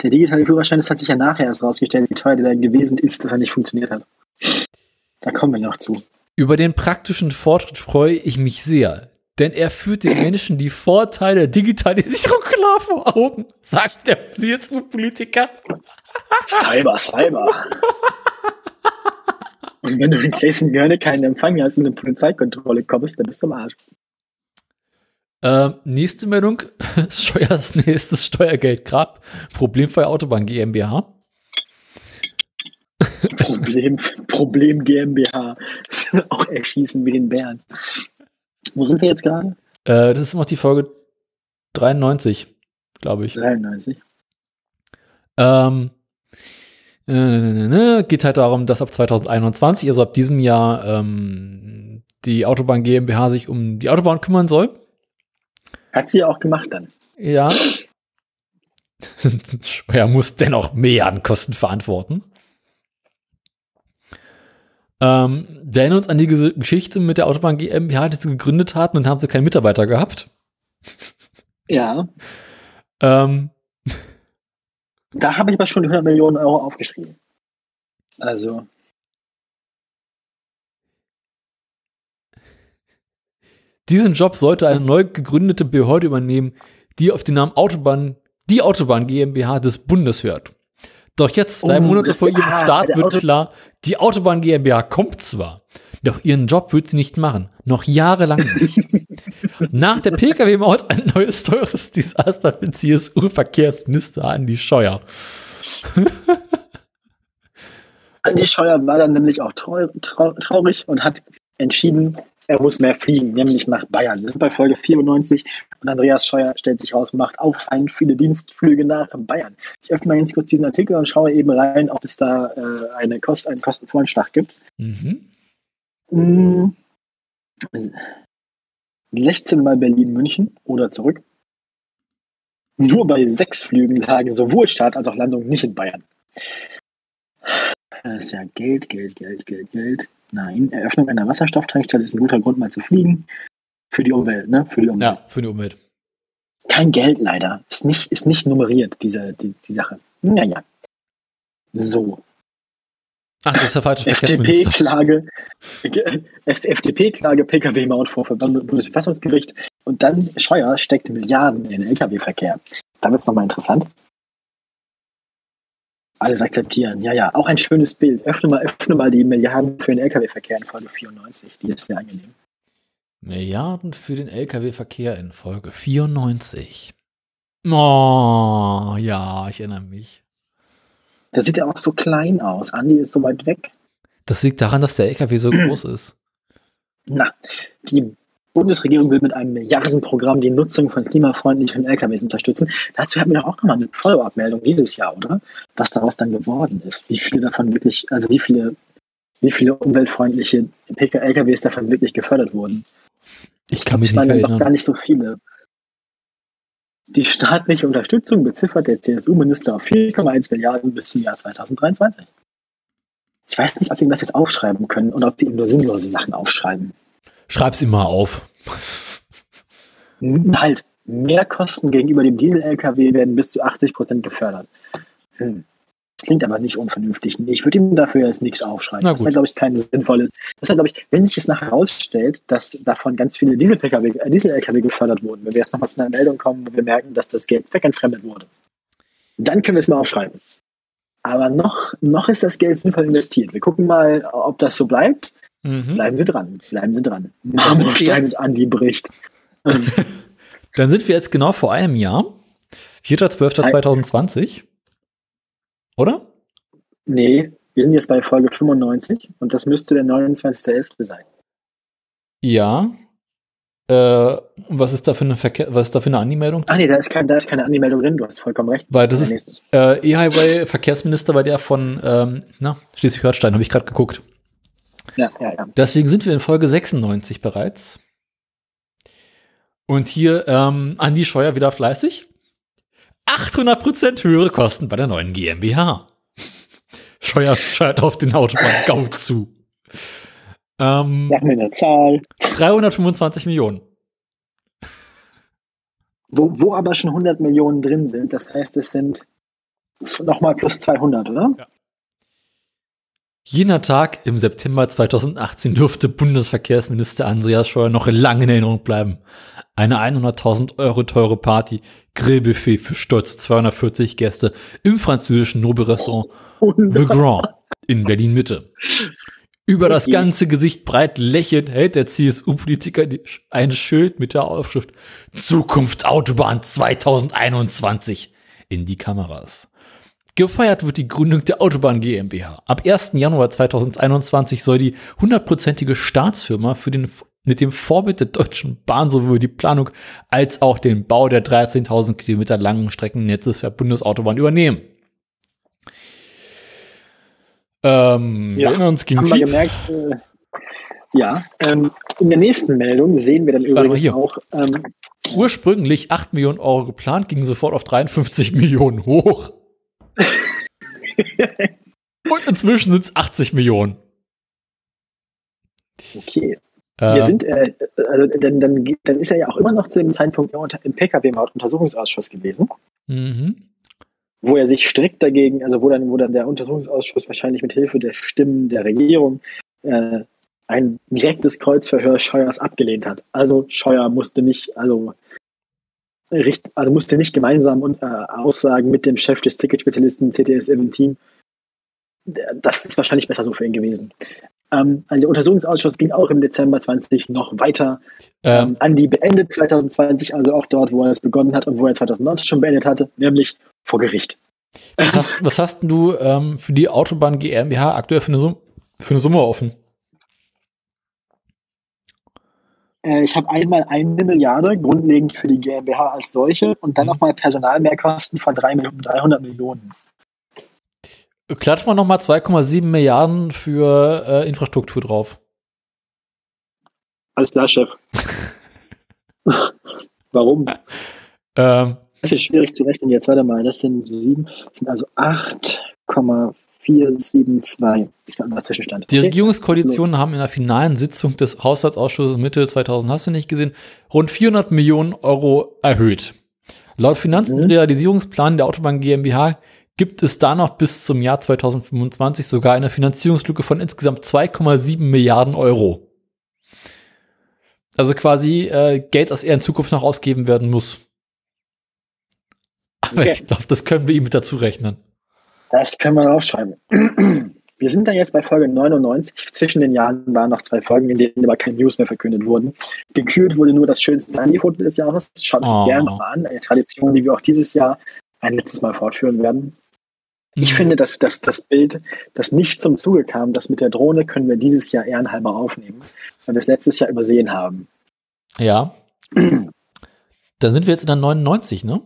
Der digitale Führerschein, das hat sich ja nachher erst rausgestellt, wie teuer der dann gewesen ist, dass er nicht funktioniert hat. Da kommen wir noch zu. Über den praktischen Fortschritt freue ich mich sehr, denn er führt den Menschen die Vorteile der Digitalisierung klar vor Augen, sagt der CSU-Politiker. Cyber, Cyber. Und wenn du in Gläsen-Görne keinen Empfang hast und eine Polizeikontrolle kommst, dann bist du am Arsch. Ähm, nächste Meldung: [laughs] Steuers nächstes Steuergeldgrab. Problemfrei Autobahn GmbH. Problem, Problem GmbH. Auch erschießen wie den Bären. Wo sind wir jetzt gerade? Äh, das ist immer noch die Folge 93, glaube ich. 93. Ähm, äh, ne, ne, ne, geht halt darum, dass ab 2021, also ab diesem Jahr, ähm, die Autobahn GmbH sich um die Autobahn kümmern soll. Hat sie ja auch gemacht dann. Ja. Steuer [laughs] muss dennoch mehr an Kosten verantworten. Ähm, wir erinnern uns an die Ges- Geschichte mit der Autobahn GmbH, die sie gegründet hatten und haben sie keinen Mitarbeiter gehabt. Ja. Ähm, Da habe ich aber schon die 100 Millionen Euro aufgeschrieben. Also, diesen Job sollte eine neu gegründete Behörde übernehmen, die auf den Namen Autobahn, die Autobahn GmbH des Bundes hört. Doch jetzt, zwei Oh, Monate vor ihrem ah, Start, wird Auto- klar, die Autobahn GmbH kommt zwar, doch ihren Job wird sie nicht machen. Noch jahrelang nicht. [laughs] Nach der Pkw-Maut ein neues teures Desaster für CSU-Verkehrsminister Andi Scheuer. Andi Scheuer war dann nämlich auch trau trau traurig und hat entschieden, er muss mehr fliegen, nämlich nach Bayern. Wir sind bei Folge 94 und Andreas Scheuer stellt sich raus, macht auffallend viele Dienstflüge nach Bayern. Ich öffne mal ganz kurz diesen Artikel und schaue eben rein, ob es da äh, eine Kost einen Kostenvoranschlag gibt. Mhm. Mm. 16 Mal Berlin-München oder zurück. Nur bei sechs Flügen lagen sowohl Start als auch Landung nicht in Bayern. Das ist ja Geld, Geld, Geld, Geld, Geld. Nein, Eröffnung einer Wasserstofftankstelle ist ein guter Grund, mal zu fliegen. Für die Umwelt, ne? Für die Umwelt. Ja, für die Umwelt. Kein Geld leider. Ist nicht, ist nicht nummeriert, diese, die, die Sache. Naja. So. Ach, das ist der falsche. FDP-Klage, FDP-Klage, Pkw-Maut vor Bundesverfassungsgericht und dann Scheuer steckt Milliarden in den Lkw-Verkehr. Da wird es nochmal interessant. Alles akzeptieren. Ja, ja, auch ein schönes Bild. Öffne mal, öffne mal die Milliarden für den Lkw-Verkehr in Folge 94. Die ist sehr angenehm. Milliarden für den Lkw-Verkehr in Folge 94. Oh, ja, ich erinnere mich. Da sieht er auch so klein aus. Andi ist so weit weg. Das liegt daran, dass der LKW so [clears throat] groß ist. Na, die Bundesregierung will mit einem Milliardenprogramm die Nutzung von klimafreundlichen LKWs unterstützen. Dazu hatten wir doch auch nochmal eine Follow-up-Meldung dieses Jahr, oder? Was daraus dann geworden ist. Wie viele davon wirklich, also wie viele, wie viele umweltfreundliche LKWs davon wirklich gefördert wurden. Ich kann mich Es nicht waren dann doch erinnern. gar nicht so viele. Die staatliche Unterstützung beziffert der CSU-Minister auf 4,1 Milliarden bis zum Jahr 2023. Ich weiß nicht, ob wir das jetzt aufschreiben können oder ob wir ihm nur sinnlose Sachen aufschreiben. Schreib's immer auf. Halt, Mehrkosten gegenüber dem Diesel-LKW werden bis zu 80 Prozent gefördert. Hm. Das klingt aber nicht unvernünftig. Ich würde ihm dafür jetzt nichts aufschreiben. Das wäre, glaube ich, kein sinnvolles. Das wäre, glaube ich, wenn sich es nachher herausstellt, dass davon ganz viele Diesel-LKW äh, Diesel gefördert wurden, wenn wir jetzt nochmal zu einer Meldung kommen, wo wir merken, dass das Geld zweckentfremdet wurde, dann können wir es mal aufschreiben. Aber noch, noch ist das Geld sinnvoll investiert. Wir gucken mal, ob das so bleibt. Mhm. Bleiben Sie dran. Bleiben Sie dran. Marmorstein jetzt- und Andi bricht. [laughs] Ähm, Dann sind wir jetzt genau vor einem Jahr. 4.12.2020. Oder? Nee, wir sind jetzt bei Folge 95 und das müsste der 29.11. sein. Ja. Äh, was ist da für eine Verkehr was ist da für eine Anmeldung? Ach nee, da ist, kein, da ist keine Anmeldung drin, du hast vollkommen recht. Weil das ist äh, E-Highway Verkehrsminister war der von ähm, Schleswig-Holstein, habe ich gerade geguckt. Ja, ja, ja. Deswegen sind wir in Folge 96 bereits. Und hier ähm, Andi Scheuer wieder fleißig. 800% höhere Kosten bei der neuen GmbH. [laughs] Scheuer scheuert auf den Autobahn-Gau [laughs] zu. Ähm, Sag mir eine Zahl. 325 Millionen. Wo, wo aber schon 100 Millionen drin sind, das heißt, es sind nochmal plus 200, oder? Ja. Jener Tag im September 2018 dürfte Bundesverkehrsminister Andreas Scheuer noch lange in Erinnerung bleiben. Eine 100.000 Euro teure Party, Grillbuffet für stolze 240 Gäste im französischen Nobelrestaurant Le Grand in Berlin Mitte. Über das ganze Gesicht breit lächelnd hält der CSU-Politiker ein Schild mit der Aufschrift Zukunft Autobahn 2021 in die Kameras. Gefeiert wird die Gründung der Autobahn GmbH. Ab 1. Januar 2021 soll die hundertprozentige Staatsfirma für den mit dem Vorbild der Deutschen Bahn sowohl die Planung als auch den Bau der 13.000 Kilometer langen Streckennetzes für Bundesautobahn übernehmen. Ähm, ja, wir erinnern uns, ging haben wir gemerkt, äh, ja, ähm, in der nächsten Meldung sehen wir dann übrigens hier. auch. Ähm, Ursprünglich 8 Millionen Euro geplant, ging sofort auf 53 Millionen hoch. [laughs] Und inzwischen sind es 80 Millionen. Okay. Äh, wir sind, äh, also dann, dann, dann ist er ja auch immer noch zu dem Zeitpunkt im Pkw-Maut-Untersuchungsausschuss gewesen. Mhm wo er sich strikt dagegen, also wo dann, wo dann der Untersuchungsausschuss wahrscheinlich mit Hilfe der Stimmen der Regierung äh, ein direktes Kreuzverhör Scheuers abgelehnt hat. Also Scheuer musste nicht, also, also musste nicht gemeinsam und, äh, aussagen mit dem Chef des Ticketspezialisten CTS im Team. Das ist wahrscheinlich besser so für ihn gewesen. Ähm, also der Untersuchungsausschuss ging auch im Dezember 20 noch weiter ähm, ähm, an die beendet 2020, also auch dort, wo er es begonnen hat und wo er 2019 schon beendet hatte, nämlich vor Gericht. Was hast, was hast du ähm, für die Autobahn GmbH aktuell für eine, Summe, für eine Summe offen? Äh, ich habe einmal eine Milliarde grundlegend für die GmbH als solche und dann mhm. nochmal Personalmehrkosten von 300 Millionen. Klatscht man nochmal 2,7 Milliarden für äh, Infrastruktur drauf. Alles klar, Chef. [laughs] Warum? Ähm, das ist schwierig zu rechnen jetzt. Warte mal, das sind sieben, das sind also 8,472. Das war Zwischenstand. Die okay. Regierungskoalitionen haben in der finalen Sitzung des Haushaltsausschusses Mitte 2000, hast du nicht gesehen, rund 400 Millionen Euro erhöht. Laut Finanz- und mhm. Realisierungsplan der Autobahn GmbH gibt es da noch bis zum Jahr 2025 sogar eine Finanzierungslücke von insgesamt 2,7 Milliarden Euro. Also quasi äh, Geld, das er in Zukunft noch ausgeben werden muss. Aber okay. ich glaube, das können wir ihm mit dazu rechnen. Das können wir aufschreiben. [clears throat] Wir sind dann jetzt bei Folge 99. Zwischen den Jahren waren noch zwei Folgen, in denen aber keine News mehr verkündet wurden. Gekürt wurde nur das schönste Andy-Foto des Jahres. Schaut euch oh. gerne mal an. Eine Tradition, die wir auch dieses Jahr ein letztes Mal fortführen werden. Ich mhm. finde, dass, dass das Bild, das nicht zum Zuge kam, das mit der Drohne, können wir dieses Jahr ehrenhalber aufnehmen, weil wir es letztes Jahr übersehen haben. Ja. [clears throat] Dann sind wir jetzt in der 99, ne?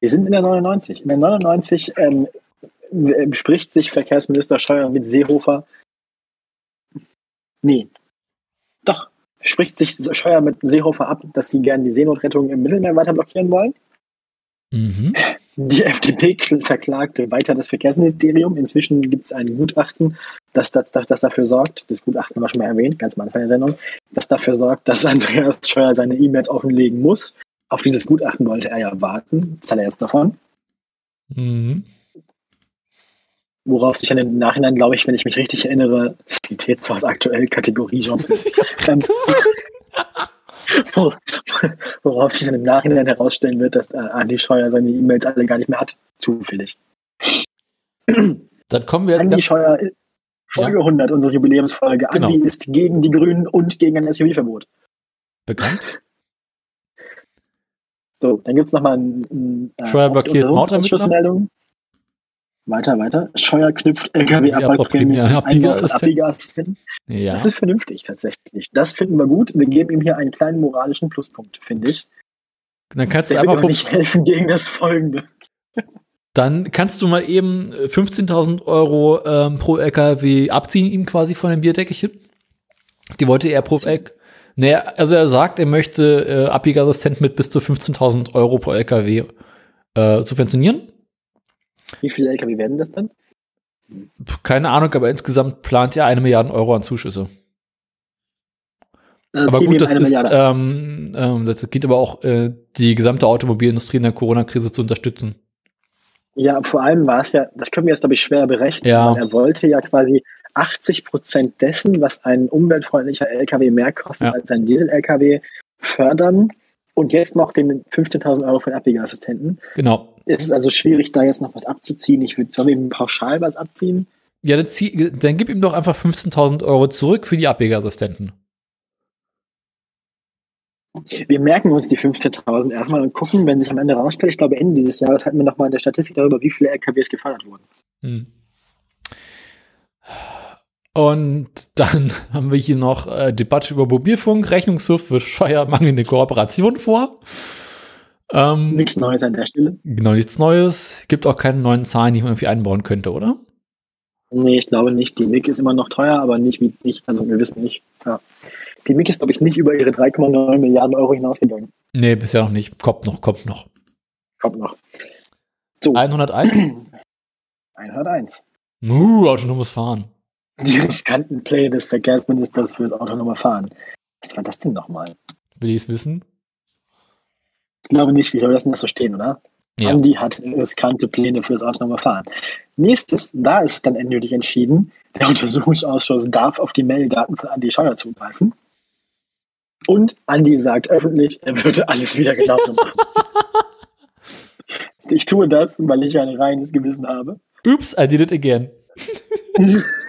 Wir sind in der 99. In der 99 ähm, spricht sich Verkehrsminister Scheuer mit Seehofer. Nee. Doch. Spricht sich Scheuer mit Seehofer ab, dass sie gerne die Seenotrettung im Mittelmeer weiter blockieren wollen. Mhm. Die FDP verklagte weiter das Verkehrsministerium. Inzwischen gibt es ein Gutachten, das, das, das, das, dafür sorgt, das Gutachten haben wir schon mal erwähnt, ganz am Anfang der Sendung, das dafür sorgt, dass Andreas Scheuer seine E-Mails offenlegen muss auf dieses Gutachten wollte er ja warten. Was hat er jetzt davon? Mhm. Worauf sich dann im Nachhinein, glaube ich, wenn ich mich richtig erinnere, Sanitätshaus zwar aktuell Kategorie Jean [laughs] worauf sich dann im Nachhinein herausstellen wird, dass äh, Andi Scheuer seine E-Mails alle gar nicht mehr hat. Zufällig. Dann kommen wir Andi Scheuer, Folge ja. 100, unsere Jubiläumsfolge. Genau. Andi ist gegen die Grünen und gegen ein SUV-Verbot. Bekannt? So, dann gibt es nochmal ein, ein äh, Scheuer blockiert Ausschussmeldung. Weiter, weiter. Scheuer knüpft LKW-Abwrackprämie an Abbiegeassistenten. Ja. Das ist vernünftig tatsächlich. Das finden wir gut. Wir geben ihm hier einen kleinen moralischen Pluspunkt, finde ich. Dann kannst du einfach nicht helfen gegen das Folgende. Dann kannst du mal eben 15.000 Euro ähm, pro LKW abziehen, ihm quasi von dem Bierdeckelchen. Die wollte er pro, L Naja, also er sagt, er möchte äh, Abbiegeassistent mit bis zu 15.000 Euro pro LKW äh, subventionieren. Wie viele LKW werden das dann? Keine Ahnung, aber insgesamt plant er eine Milliarde Euro an Zuschüsse. Also aber gut, das ist, ähm, ähm, das geht aber auch, äh, die gesamte Automobilindustrie in der Corona-Krise zu unterstützen. Ja, vor allem war es ja, das können wir jetzt, glaube ich, schwer berechnen. Ja. weil Er wollte ja quasi 80 Prozent dessen, was ein umweltfreundlicher LKW mehr kostet Ja. als ein Diesel-LKW, fördern. Und jetzt noch den 15.000 Euro für den Abbiegeassistenten. Genau. Es ist also schwierig, da jetzt noch was abzuziehen. Ich würde, sollen wir ihm pauschal was abziehen? Ja, dann, zieh, dann gib ihm doch einfach 15.000 Euro zurück für die Abbiegeassistenten. Wir merken uns die 15.000 erstmal und gucken, wenn sich am Ende rausstellt, ich glaube, Ende dieses Jahres hatten wir nochmal in der Statistik darüber, wie viele LKWs gefördert wurden. Hm. Und dann [laughs] haben wir hier noch äh, Debatte über Mobilfunk. Rechnungshof wird steuermangelnde Kooperation vor. Ähm, Nichts Neues an der Stelle. Genau, nichts Neues. Gibt auch keine neuen Zahlen, die man irgendwie einbauen könnte, oder? Nee, ich glaube nicht. Die MIG ist immer noch teuer, aber nicht wie nicht, also wir wissen nicht. Ja. Die MIG ist, glaube ich, nicht über ihre 3,9 Milliarden Euro hinausgegangen. Nee, bisher noch nicht. Kommt noch, kommt noch. Kommt noch. So, 101. 101. Uh, autonomes Fahren. Die riskanten Pläne des Verkehrsministers fürs autonome Fahren. Was war das denn nochmal? Will ich es wissen? Ich glaube nicht, wie soll das das so stehen, oder? Ja. Andi hat riskante Pläne fürs autonome Fahren. Nächstes, da ist dann endgültig entschieden, der Untersuchungsausschuss darf auf die Maildaten von Andi Scheuer zugreifen. Und Andi sagt öffentlich, er würde alles wieder genauso machen. [laughs] ich tue das, weil ich ein reines Gewissen habe. Oops, I did it again. [laughs]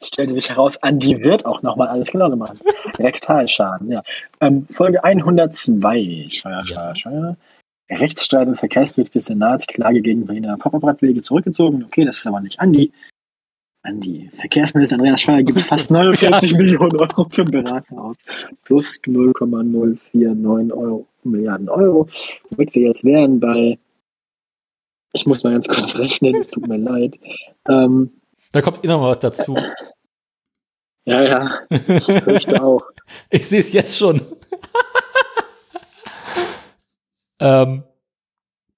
Es stellte sich heraus, Andi wird auch nochmal alles genauso machen. [laughs] Rektalschaden, ja. Ähm, Folge 102, Scheuer, Scheuer. Scheuer. Rechtsstreit im Verkehrsgericht des Senats, Klage gegen Berliner Pop-Up-Radwege zurückgezogen. Okay, das ist aber nicht Andi. Andi, Verkehrsminister Andreas Scheuer gibt fast [laughs] 49 Millionen Euro für Berater aus. Plus 0,049 Euro, Milliarden Euro. Womit wir jetzt wären bei, ich muss mal ganz kurz rechnen, es tut mir leid. Ähm, Da kommt immer mal was dazu. [laughs] ja, ja, ich fürchte auch. [laughs] Ich sehe es jetzt schon. [laughs] ähm,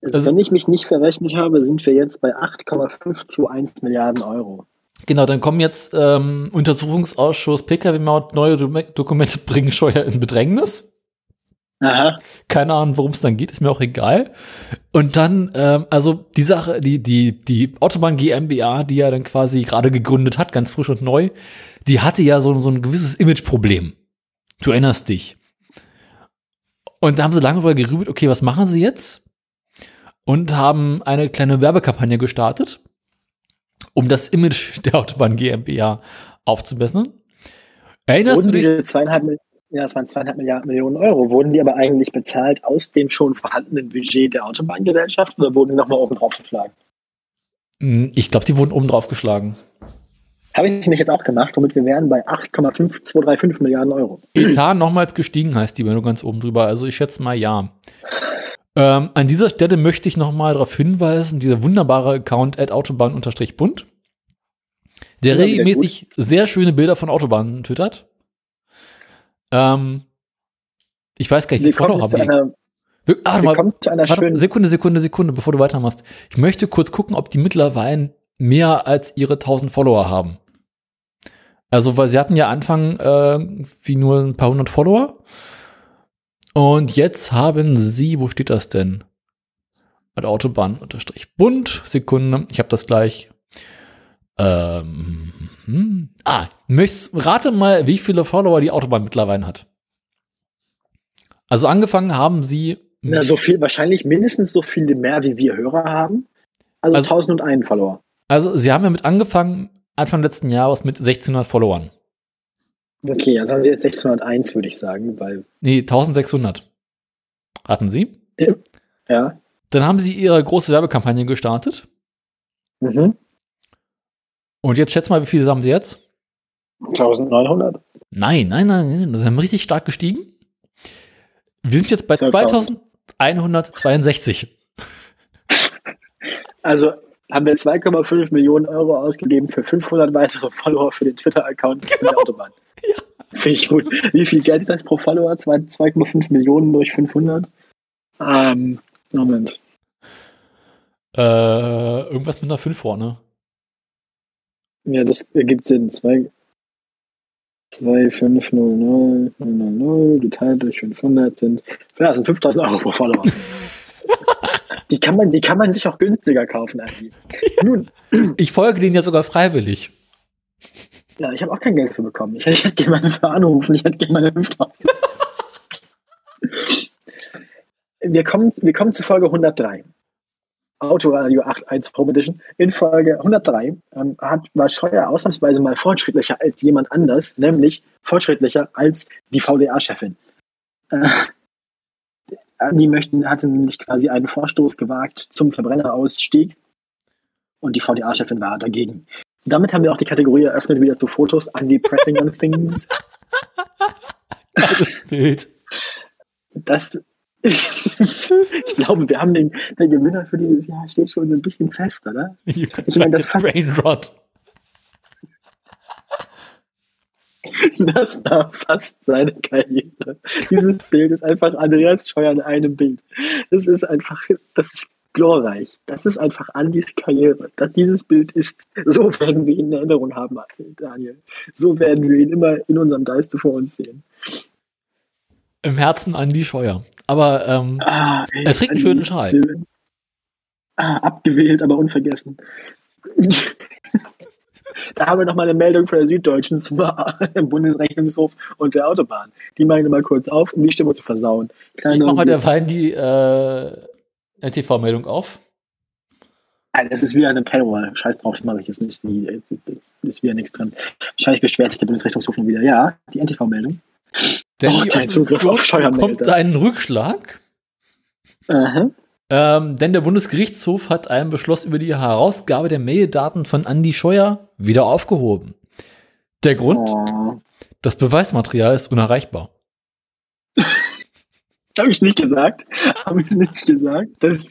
Also, Also- wenn ich mich nicht verrechnet habe, sind wir jetzt bei 8,521 Milliarden Euro. genau, dann kommen jetzt ähm, Untersuchungsausschuss Pkw-Maut, neue Do Dokumente bringen Scheuer in Bedrängnis. Aha. Keine Ahnung, worum es dann geht, ist mir auch egal. Und dann, ähm, also die Sache, die, die, die Autobahn GmbH, die ja dann quasi gerade gegründet hat, ganz frisch und neu, die hatte ja so, so ein gewisses Imageproblem. Du erinnerst dich. Und da haben sie lange darüber gerübelt, okay, was machen sie jetzt? Und haben eine kleine Werbekampagne gestartet, um das Image der Autobahn GmbH aufzubessern. Erinnerst Wurden du dich? diese zweieinhalb, ja, das waren zweieinhalb Milliarden Millionen Euro, wurden die aber eigentlich bezahlt aus dem schon vorhandenen Budget der Autobahngesellschaft oder wurden die nochmal oben drauf geschlagen? Hm, Ich glaube, die wurden oben drauf geschlagen. Habe ich mich jetzt auch gemacht, womit wir wären bei 8,5235 Milliarden Euro. Etat nochmals gestiegen heißt die Meldung ganz oben drüber. Also ich schätze mal ja. Ähm, an dieser Stelle möchte ich nochmal darauf hinweisen, dieser wunderbare Account at autobahn-bund, der Ja, regelmäßig sehr schöne Bilder von Autobahnen twittert. Ähm, ich weiß gar nicht, wie die. einer, Wir- Ah, mal, willkommen zu einer warte, schönen Sekunde, Sekunde, Sekunde, bevor du weitermachst. Ich möchte kurz gucken, ob die mittlerweile mehr als ihre 1000 Follower haben. Also, weil sie hatten ja Anfang äh, wie nur ein paar hundert Follower. Und jetzt haben sie, wo steht das denn? At Autobahn unterstrich Bund. Sekunde, ich habe das gleich. Ähm, hm. Ah, möchtest, rate mal, wie viele Follower die Autobahn mittlerweile hat. Also angefangen haben sie. Na, so viel, wahrscheinlich mindestens so viele mehr, wie wir Hörer haben. Also, Also- 1001 Follower. Also sie haben ja mit angefangen, Anfang letzten Jahres mit 1600 Followern. Okay, also haben sie jetzt 601, würde ich sagen, weil, Nee, 1600 hatten sie. ja. Dann haben sie ihre große Werbekampagne gestartet. Mhm. Und jetzt schätz mal, wie viele haben sie jetzt? 1900. Nein, nein, nein, nein, das haben richtig stark gestiegen. Wir sind jetzt bei 12.000. 2162. [laughs] Also, haben wir 2,5 Millionen Euro ausgegeben für 500 weitere Follower für den Twitter-Account genau. der Autobahn. [laughs] Ja. Finde ich gut. Wie viel Geld ist das pro Follower? 2,5 Millionen durch 500? Ähm, Moment. Äh, irgendwas mit einer 5 vorne. Ja, das ergibt Sinn. 2, 2500 000 geteilt durch 500 sind, ja, sind 5000 Euro pro Follower. [laughs] die, kann man, die kann man sich auch günstiger kaufen eigentlich. [laughs] Nun. Ich folge denen ja sogar freiwillig. Ja, ich habe auch kein Geld für bekommen. Ich, ich hätte gerne mal für anrufen, ich hätte gerne meine 5000. [laughs] wir, kommen, wir kommen zu Folge 103. Autoradio 8.1 Home Edition. In Folge 103 ähm, hat, war Scheuer ausnahmsweise mal fortschrittlicher als jemand anders, nämlich fortschrittlicher als die VDA-Chefin. Äh, die möchten, hatte nämlich quasi einen Vorstoß gewagt zum Verbrennerausstieg und die VDA-Chefin war dagegen. Damit haben wir auch die Kategorie eröffnet, wieder zu Fotos, Andy pressing on things. [laughs] Das Bild. Das ich glaube, wir haben den, der Gewinner für dieses Jahr steht schon ein bisschen fest, oder? Ich meine, das fast. Brainrot. Das da fast seine Karriere. Dieses Bild ist einfach Andreas Scheuer in einem Bild. Das ist einfach, das ist glorreich. Das ist einfach Andys Karriere. Das, dieses Bild ist, so werden wir ihn in Erinnerung haben, Daniel. So werden wir ihn immer in unserem Geiste vor uns sehen. Im Herzen Andi Scheuer. Aber ähm, ah, ey, er trägt einen schönen Schal. Ah, abgewählt, aber unvergessen. [laughs] da haben wir noch mal eine Meldung von der Süddeutschen zum [laughs] Bundesrechnungshof und der Autobahn. Die machen wir mal kurz auf, um die Stimme zu versauen. Kleine ich mach mal derweil die äh, NTV-Meldung auf. Nein, das ist wieder eine Paywall. Scheiß drauf, die mache ich jetzt nicht. Die, ist wieder nichts drin. Wahrscheinlich beschwert sich der Bundesrechnungshof nun wieder. Ja, die NTV-Meldung. Denn oh, kein Zugriff auf kommt einen Rückschlag. Ähm, denn der Bundesgerichtshof hat einen Beschluss über die Herausgabe der Maildaten von Andy Scheuer wieder aufgehoben. Der Grund? Oh. Das Beweismaterial ist unerreichbar. [laughs] Habe ich nicht gesagt. Habe ich nicht gesagt. Das,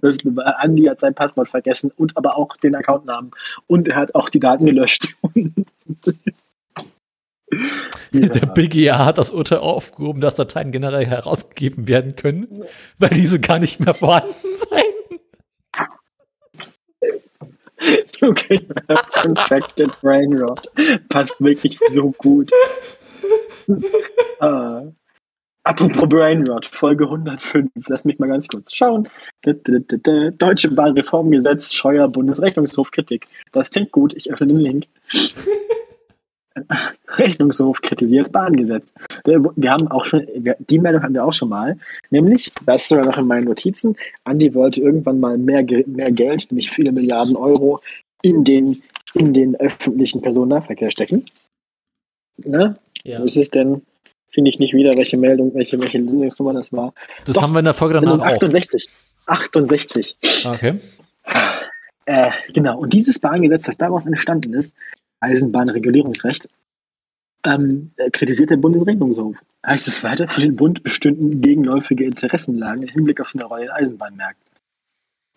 das, Andi hat sein Passwort vergessen und aber auch den Accountnamen. Und er hat auch die Daten gelöscht. [laughs] Ja. Der BGA hat das Urteil aufgehoben, dass Dateien generell herausgegeben werden können, weil diese gar nicht mehr vorhanden seien. Okay, Infected Brain Rot. Passt wirklich so gut. ah. Apropos Brain Rot, Folge 105. Lass mich mal ganz kurz schauen. Deutsche Bahnreformgesetz, Scheuer Bundesrechnungshof Kritik. Das klingt gut. Ich öffne den Link. Rechnungshof kritisiert Bahngesetz. Wir haben auch schon, die Meldung haben wir auch schon mal, nämlich, das ist sogar noch in meinen Notizen, Andi wollte irgendwann mal mehr, mehr Geld, nämlich viele Milliarden Euro, in den, in den öffentlichen Personennahverkehr stecken. Ne? Ja. Wo ist es denn? Finde ich nicht wieder, welche Meldung, welche, welche Nummer das war. Das Doch, haben wir in der Folge danach 68. auch. 68. 68. Okay. Äh, genau. Und dieses Bahngesetz, das daraus entstanden ist, Eisenbahnregulierungsrecht, ähm, kritisiert der Bundesrechnungshof. Heißt es weiter, für den Bund bestünden gegenläufige Interessenlagen im Hinblick auf seine Rolle in Eisenbahnmärkten.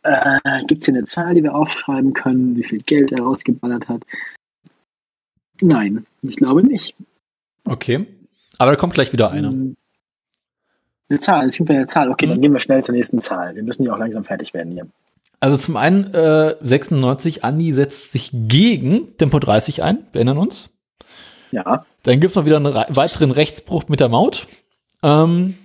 Äh, Gibt es hier eine Zahl, die wir aufschreiben können, wie viel Geld er rausgeballert hat? Nein, ich glaube nicht. Okay. Aber da kommt gleich wieder eine. Ähm, eine Zahl, es gibt eine Zahl. Okay, mhm. dann gehen wir schnell zur nächsten Zahl. Wir müssen ja auch langsam fertig werden hier. Also zum einen äh, 96, Andi setzt sich gegen Tempo 30 ein, wir erinnern uns. Ja. Dann gibt es noch wieder einen weiteren Rechtsbruch mit der Maut. Ähm,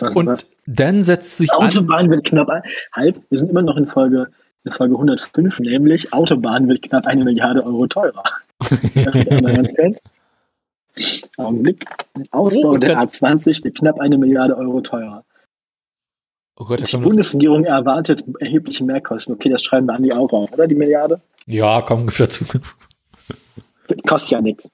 und was? dann setzt sich Autobahn an, wird knapp halb. Wir sind immer noch in Folge, in Folge 105, nämlich Autobahn wird knapp eine Milliarde Euro teurer. [laughs] Augenblick. Ausbau oh, der A20 wird knapp eine Milliarde Euro teurer. Oh Gott, die Bundesregierung erwartet erhebliche Mehrkosten. Okay, das schreiben wir an die auch auf, oder? Die Milliarde? Ja, komm dazu. Kostet ja nichts.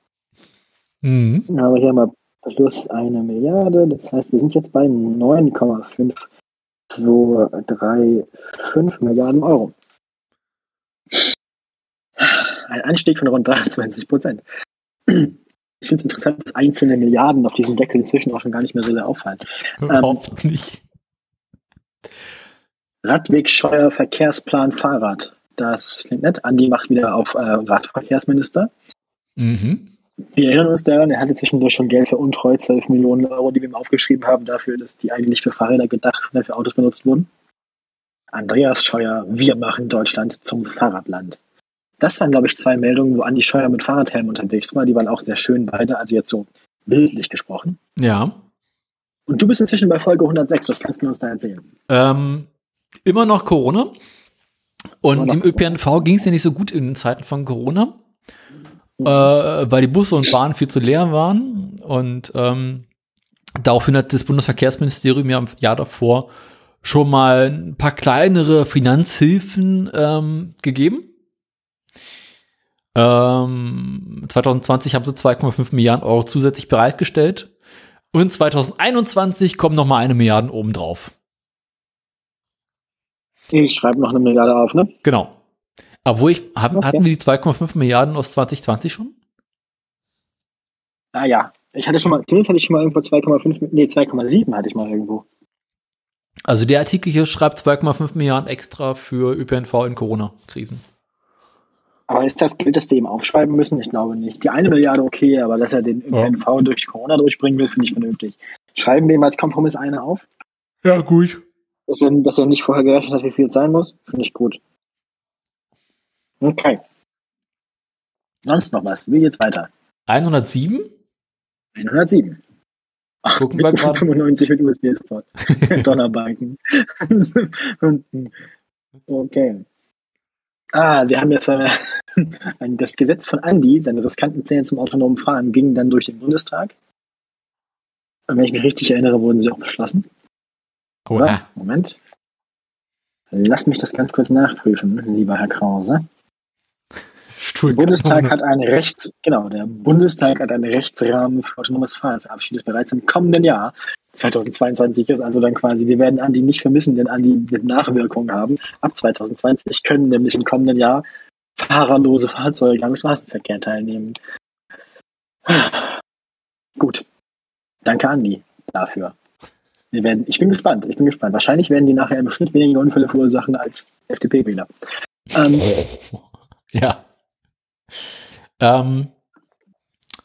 Mhm. Aber hier mal plus eine Milliarde. Das heißt, wir sind jetzt bei 9,525 Milliarden Euro. Ein Anstieg von rund 23 Prozent. Ich finde es interessant, dass einzelne Milliarden auf diesem Deckel inzwischen auch schon gar nicht mehr so sehr auffallen. Überhaupt ähm, nicht. Radwegscheuer Verkehrsplan Fahrrad. Das klingt nett. Andi macht wieder auf äh, Radverkehrsminister. Mhm. Wir erinnern uns daran, er hatte zwischendurch schon Geld für untreu, 12 Millionen Euro, die wir ihm aufgeschrieben haben, dafür, dass die eigentlich für Fahrräder gedacht und für Autos benutzt wurden. Andreas Scheuer, wir machen Deutschland zum Fahrradland. Das waren, glaube ich, zwei Meldungen, wo Andi Scheuer mit Fahrradhelm unterwegs war. Die waren auch sehr schön beide, also jetzt so bildlich gesprochen. Ja. Und du bist inzwischen bei Folge 106, was kannst du uns da erzählen? Ähm, immer noch Corona. Und dem ÖPNV ging es ja nicht so gut in den Zeiten von Corona, äh, weil die Busse und Bahnen viel zu leer waren. Und ähm, daraufhin hat das Bundesverkehrsministerium ja im Jahr davor schon mal ein paar kleinere Finanzhilfen ähm, gegeben. Ähm, 2020 haben sie 2,5 Milliarden Euro zusätzlich bereitgestellt. Und 2021 kommen noch mal eine Milliarde obendrauf. Ich schreibe noch eine Milliarde auf, ne? Genau. Obwohl ich, hab, Okay. hatten wir die 2,5 Milliarden aus 2020 schon? Ah ja, ich hatte schon mal, zumindest hatte ich schon mal irgendwo 2,5, nee, 2,7 hatte ich mal irgendwo. Also der Artikel hier schreibt 2,5 Milliarden extra für ÖPNV in Corona-Krisen. Aber ist das Geld, das die ihm aufschreiben müssen? Ich glaube nicht. Die eine Milliarde okay, aber dass er den Ja. ÖPNV durch Corona durchbringen will, finde ich vernünftig. Schreiben wir ihm als Kompromiss eine auf, Ja, gut. dass er, dass er nicht vorher gerechnet hat, wie viel es sein muss? Finde ich gut. Okay. Sonst noch was? Wie geht's weiter? 107? 107. Ach, Gucken mit wir grad. 95 mit USB-Support. [laughs] Donnerbalken. [laughs] okay. Ah, wir haben jetzt [laughs] das Gesetz von Andi, seine riskanten Pläne zum autonomen Fahren, gingen dann durch den Bundestag. Und wenn ich mich richtig erinnere, wurden sie auch beschlossen. Oder? Oha. Moment. Lass mich das ganz kurz nachprüfen, lieber Herr Krause. Der Bundestag hat einen Rechts, genau, der Bundestag hat einen Rechtsrahmen für autonomes Fahren verabschiedet bereits im kommenden Jahr. 2022 ist also dann quasi, wir werden Andi nicht vermissen, denn Andi wird Nachwirkungen haben. Ab 2020 können nämlich im kommenden Jahr fahrerlose Fahrzeuge am Straßenverkehr teilnehmen. Gut. Danke, Andi, dafür. Wir werden, ich bin gespannt, ich bin gespannt. Wahrscheinlich werden die nachher im Schnitt weniger Unfälle verursachen als FDP-Wähler. Ähm, [laughs] Ja. Ähm,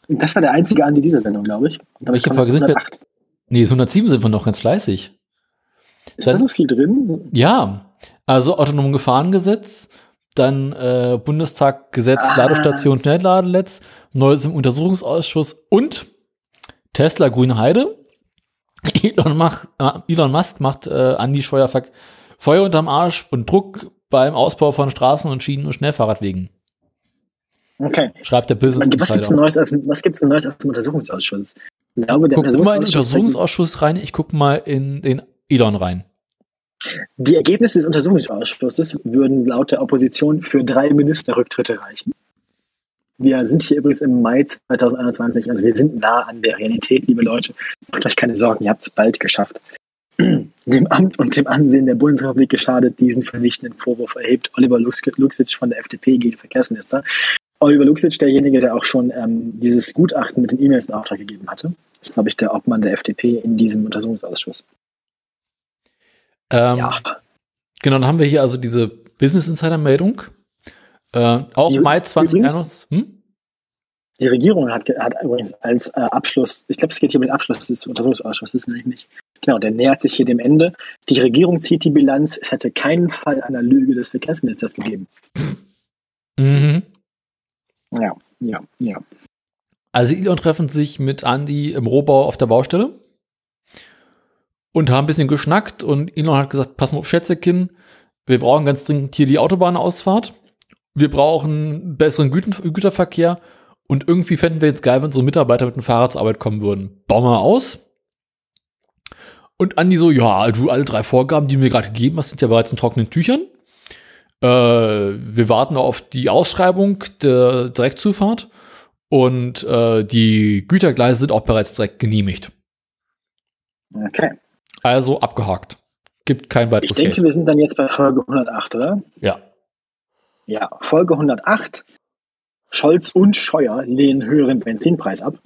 das war der einzige Andi dieser Sendung, glaube ich. Und damit Welche Folge sind wir? 108. nee, 107 sind wir noch ganz fleißig. Ist da Dann- so viel drin? Ja, also autonom Gefahrengesetz, dann äh, Bundestag Gesetz Ah. Ladestation Schnellladenetz, Neues im Untersuchungsausschuss und Tesla Grüne Heide. [laughs] Elon, mach, äh, Elon Musk macht äh, Andi Scheuer Feuer unterm Arsch und Druck beim Ausbau von Straßen und Schienen und Schnellfahrradwegen. Okay. Schreibt der Business Was denn Insider. Neues aus, was gibt's denn Neues aus dem Untersuchungsausschuss? Ich glaube, der Guck mal in den Untersuchungsausschuss, rein, ich guck mal in den Elon rein. Die Ergebnisse des Untersuchungsausschusses würden laut der Opposition für drei Ministerrücktritte reichen. Wir sind hier übrigens im Mai 2021, also wir sind nah an der Realität, liebe Leute. Macht euch keine Sorgen, ihr habt es bald geschafft. [clears throat] Dem Amt und dem Ansehen der Bundesrepublik geschadet, diesen vernichtenden Vorwurf erhebt Oliver Lux- Luxic von der FDP gegen Verkehrsminister. Oliver Luxic, derjenige, der auch schon ähm, dieses Gutachten mit den E-Mails in Auftrag gegeben hatte, ist, glaube ich, der Obmann der FDP in diesem Untersuchungsausschuss. Ähm, Ja. Genau, dann haben wir hier also diese Business Insider Meldung. Äh, auch Die- Mai übrigens- 2021. Hm? Die Regierung hat, hat übrigens als äh, Abschluss, ich glaube, es geht hier um den Abschluss des Untersuchungsausschusses, wenn ich nicht. Genau, der nähert sich hier dem Ende. Die Regierung zieht die Bilanz, es hätte keinen Fall einer Lüge des Verkehrsministers gegeben. Mhm. Ja, ja, ja. Also Elon treffen sich mit Andy im Rohbau auf der Baustelle und haben ein bisschen geschnackt und Elon hat gesagt, pass mal auf Schätzekin, wir brauchen ganz dringend hier die Autobahnausfahrt. Wir brauchen besseren Güten Güterverkehr und irgendwie fänden wir jetzt geil, wenn unsere Mitarbeiter mit dem Fahrrad zur Arbeit kommen würden. Bauen wir aus. Und Andi so, ja, du, alle drei Vorgaben, die du mir gerade gegeben hast, sind ja bereits in trockenen Tüchern. Äh, wir warten auf die Ausschreibung der Direktzufahrt und äh, die Gütergleise sind auch bereits direkt genehmigt. Okay. Also abgehakt. Gibt kein Ich weiteres denke, Geld. wir sind dann jetzt bei Folge 108, oder? Ja. Ja, Folge 108. Scholz und Scheuer lehnen höheren Benzinpreis ab.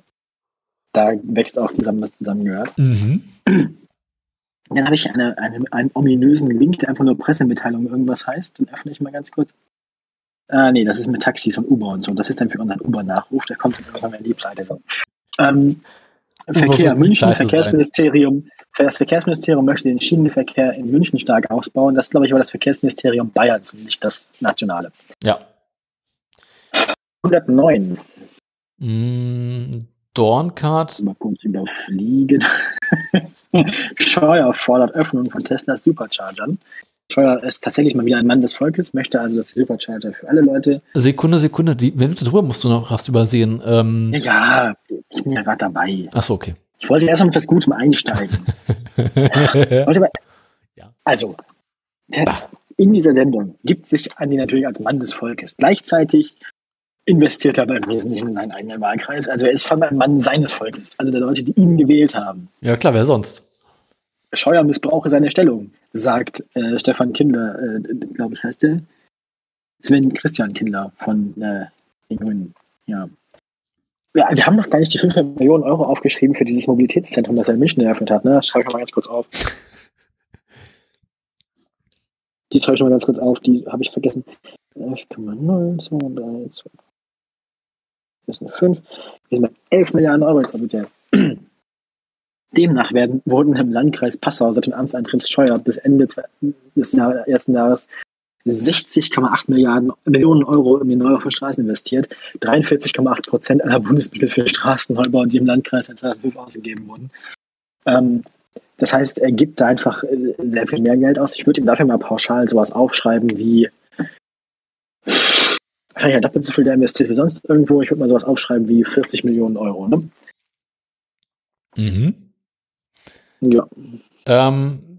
Da wächst auch zusammen, was zusammengehört. Mhm. [clears throat] Dann habe ich eine, eine, einen ominösen Link, der einfach nur Pressemitteilung irgendwas heißt. Den öffne ich mal ganz kurz. Ah, nee, das ist mit Taxis und Uber und so. Das ist dann für unseren Uber-Nachruf. Der kommt dann irgendwann, wenn die pleite sind. Ähm, Verkehr, München, Verkehrsministerium. Das Verkehrsministerium möchte den Schienenverkehr in München stark ausbauen. Das ist, glaube ich, aber das Verkehrsministerium Bayerns und nicht das nationale. Ja. 109. Mm, Dorncard. Mal kurz überfliegen. [laughs] Scheuer fordert Öffnung von Teslas Superchargern. Scheuer ist tatsächlich mal wieder ein Mann des Volkes, möchte also das Supercharger für alle Leute. Sekunde, Sekunde, die Minute drüber musst du noch hast übersehen. Ähm, ja, ich bin ja gerade dabei. Achso, okay. Ich wollte erst mal mit was Gutem einsteigen. [laughs] ja. Also, in dieser Sendung gibt sich Andi natürlich als Mann des Volkes. Gleichzeitig investiert er aber im Wesentlichen in seinen eigenen Wahlkreis. Also er ist vor allem ein Mann seines Volkes, also der Leute, die ihn gewählt haben. Ja, klar, wer sonst? Scheuer missbrauche seine Stellung, sagt äh, Stefan Kindler, äh, glaube ich, heißt der. Sven Christian Kindler von äh, den Grünen. Ja. ja. Wir haben noch gar nicht die 500 Millionen Euro aufgeschrieben für dieses Mobilitätszentrum, das er in München eröffnet hat. Ne? Das schreibe ich mal ganz kurz auf. Die schreibe ich mal ganz kurz auf, die habe ich vergessen. 11,0, 2, 3, 2. Das sind 5. Wir sind bei 11 Milliarden Euro jetzt offiziell. Demnach werden, wurden im Landkreis Passau seit dem Amtsantritt Scheuer bis Ende des Jahr, ersten Jahres 60,8 Milliarden Millionen Euro in die Neubau für Straßen investiert. 43,8 Prozent aller Bundesmittel für Straßenneubau, die im Landkreis 2005 ausgegeben wurden. Ähm, das heißt, er gibt da einfach äh, sehr viel mehr Geld aus. Ich würde ihm dafür mal pauschal sowas aufschreiben wie wahrscheinlich ja doppelt so viel der investiert wie sonst irgendwo. Ich würde mal sowas aufschreiben wie 40 Millionen Euro. Ne? Mhm. Ja. Ähm,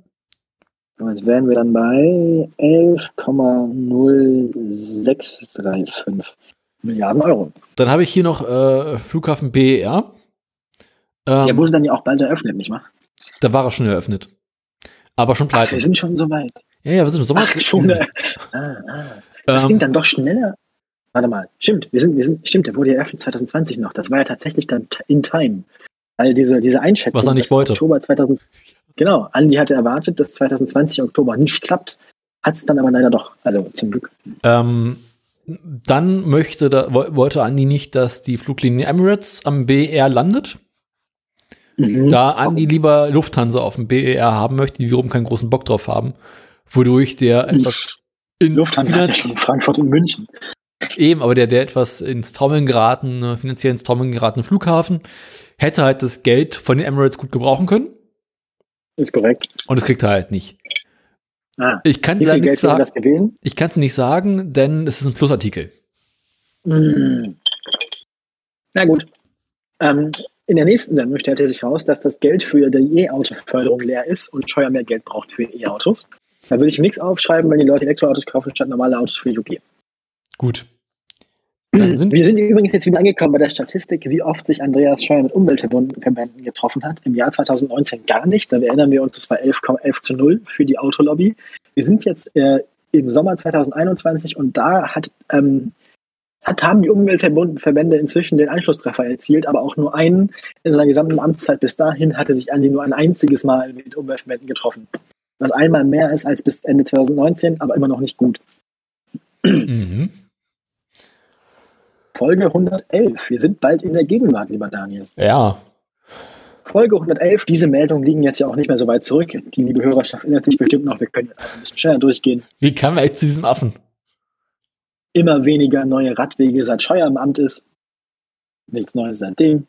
Jetzt wären wir dann bei 11,0635 Milliarden Euro. Dann habe ich hier noch äh, Flughafen BER. Ähm, Der wurde dann ja auch bald eröffnet, nicht wahr? Da war er schon eröffnet. Aber schon pleite. Ach, wir sind schon so weit. Ja, ja, wir sind im Sommer. Ach, schon. Äh, ah, ah. Das ähm, ging dann doch schneller. Warte mal, stimmt, wir sind, wir sind, stimmt, der wurde ja eröffnet 2020 noch. Das war ja tatsächlich dann in time. Weil diese, diese Einschätzung, Was er nicht wollte. Oktober 2000, genau, Andi hatte erwartet, dass 2020 Oktober nicht klappt, hat es dann aber leider doch, also zum Glück. Ähm, dann möchte da, wollte Andi nicht, dass die Fluglinie Emirates am BR landet. Mhm. Da Andi lieber Lufthansa auf dem BER haben möchte, die wiederum keinen großen Bock drauf haben, wodurch der etwas in Lufthansa hat ja schon Frankfurt und München. Eben, aber der, der etwas ins Trommeln geraten, finanziell ins Trommeln geratene Flughafen hätte halt das Geld von den Emirates gut gebrauchen können. Ist korrekt. Und es kriegt er halt nicht. Ah, ich kann dir nicht sagen, das gewesen? Ich kann es nicht sagen, denn es ist ein Plusartikel. Mm. Na gut. Ähm, in der nächsten Sendung stellte sich heraus, dass das Geld für die E-Auto-Förderung leer ist und Scheuer mehr Geld braucht für E-Autos. Da würde ich nichts aufschreiben, wenn die Leute Elektroautos kaufen statt normale Autos für okay. Gut. Sind wir sind übrigens jetzt wieder angekommen bei der Statistik, wie oft sich Andreas Scheuer mit Umweltverbänden getroffen hat. Im Jahr 2019 gar nicht. Da erinnern wir uns, das war 11, 11 zu 0 für die Autolobby. Wir sind jetzt äh, im Sommer 2021 und da hat, ähm, hat, haben die Umweltverbände inzwischen den Anschlusstreffer erzielt, aber auch nur einen in seiner gesamten Amtszeit bis dahin hatte sich Andi nur ein einziges Mal mit Umweltverbänden getroffen. Was einmal mehr ist als bis Ende 2019, aber immer noch nicht gut. Mhm. Folge 111. Wir sind bald in der Gegenwart, lieber Daniel. Ja. Folge 111. Diese Meldungen liegen jetzt ja auch nicht mehr so weit zurück. Die liebe Hörerschaft erinnert sich bestimmt noch. Wir können ein bisschen schneller durchgehen. Wie kam er zu diesem Affen? Immer weniger neue Radwege, seit Scheuer im Amt ist. Nichts Neues seitdem.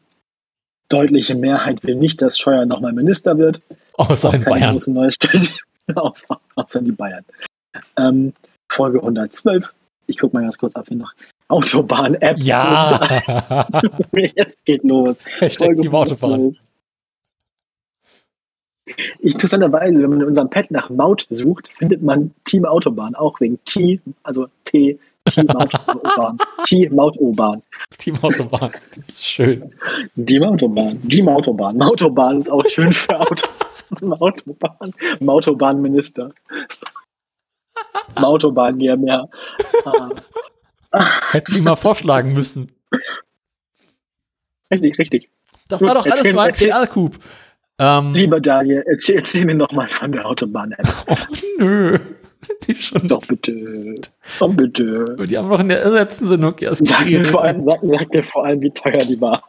Deutliche Mehrheit will nicht, dass Scheuer nochmal Minister wird. Außer in Bayern. Große Neuigkeit. [laughs] außer, außer in die Bayern. Ähm, Folge 112. Ich gucke mal ganz kurz ab, wie noch Autobahn-App. Ja. [laughs] Jetzt geht los. Hashtag Team Autobahn. Interessanterweise, wenn man in unserem Pad nach Maut sucht, findet man Team Autobahn, auch wegen T, also T, Team Autobahn. Team Autobahn. Team Autobahn, das ist schön. Die Autobahn. Die Autobahn. Autobahn ist auch schön für Auto. [laughs] Autobahn. Autobahnminister. Autobahn GmbH. Ah. [laughs] Hätten die mal vorschlagen müssen. Richtig, richtig. Das Gut, war doch alles mal ein CR-Coup. Ähm, Lieber Daniel, erzähl, erzähl mir noch mal von der Autobahn-App. [laughs] oh, nö. Die schon Doch bitte. Oh bitte. Die haben noch in der letzten Sendung erst Sag geredet. vor allem, sag, sag mir vor allem, wie teuer die war.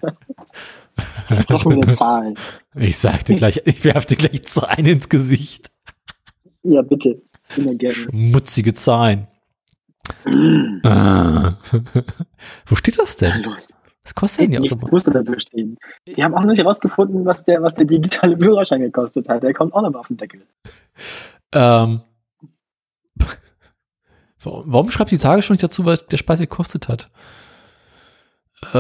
Sag mir eine Zahl. Ich sag dir gleich, ich werf dir gleich Zahlen ins Gesicht. Ja, bitte. Immer gerne. Mutzige Zahlen. Ah. [laughs] Wo steht das denn? los. Was kostet die Nichts Autobahn? musste dafür stehen. Wir haben auch noch nicht herausgefunden, was der, was der digitale Führerschein gekostet hat. Der kommt auch noch auf den Deckel. Ähm, [laughs] warum, schreibt die Tagesschau nicht dazu, was der Speis gekostet hat? Äh,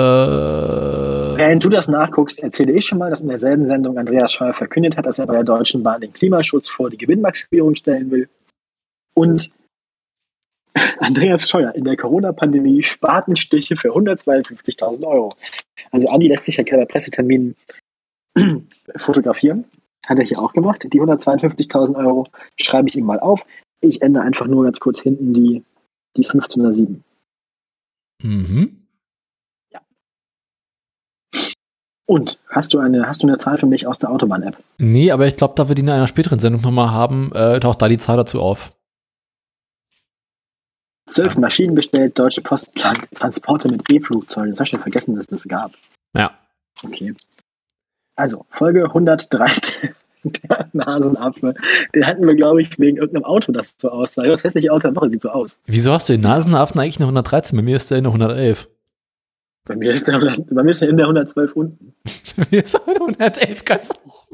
Während du das nachguckst, erzähle ich schon mal, dass in derselben Sendung Andreas Scheuer verkündet hat, dass er bei der Deutschen Bahn den Klimaschutz vor die Gewinnmaximierung stellen will. Und [laughs] Andreas Scheuer in der Corona-Pandemie Spatenstiche für 152.000 Euro. Also Andi lässt sich ja bei Presseterminen [clears throat] fotografieren. Hat er hier auch gemacht. Die 152.000 Euro schreibe ich ihm mal auf. Ich ändere einfach nur ganz kurz hinten die, die 1507. mhm. Und hast du eine, hast du eine Zahl für mich aus der Autobahn-App? Nee, aber ich glaube, da wir die in einer späteren Sendung nochmal haben, äh, taucht da die Zahl dazu auf. Zwölf Maschinen bestellt, Deutsche Post plant Transporte mit E-Flugzeugen. Das hast du schon vergessen, dass das gab. Ja. Okay. Also, Folge 103, der Nasenaffe. Den hatten wir, glaube ich, wegen irgendeinem Auto, das so aussah. Das hässliche Auto der Woche sieht so aus. Wieso hast du den Nasenaffen eigentlich eine 113? Bei mir ist der eine 111. Bei mir ist der, 100 bei mir ist der in der 112 unten. [laughs] Bei mir ist er eine 111 ganz hoch.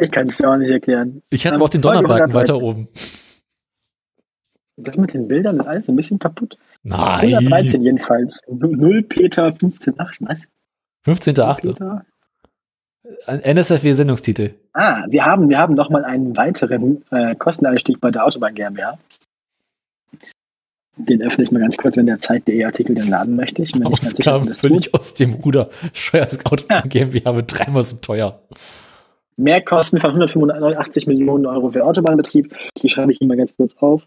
Ich kann es dir auch nicht erklären. Ich hatte Ähm, aber auch den Donnerbalken 113. weiter oben. Das mit den Bildern ist alles ein bisschen kaputt. Nein. 113 jedenfalls. 0 Peter 15,8. Was? 15.8. Peter? Ein NSFW-Sendungstitel. Ah, wir haben, wir haben noch mal einen weiteren äh, Kosteneinstieg bei der Autobahn GmbH. Den öffne ich mal ganz kurz, wenn der Zeit.de Artikel den laden möchte. Ich bin mir nicht ganz sicher, das völlig tut. aus dem Ruder. Scheuers Auto Ja. GmbH wird dreimal so teuer. Mehrkosten von 185 Millionen Euro für Autobahnbetrieb. Die schreibe ich Ihnen mal ganz kurz auf.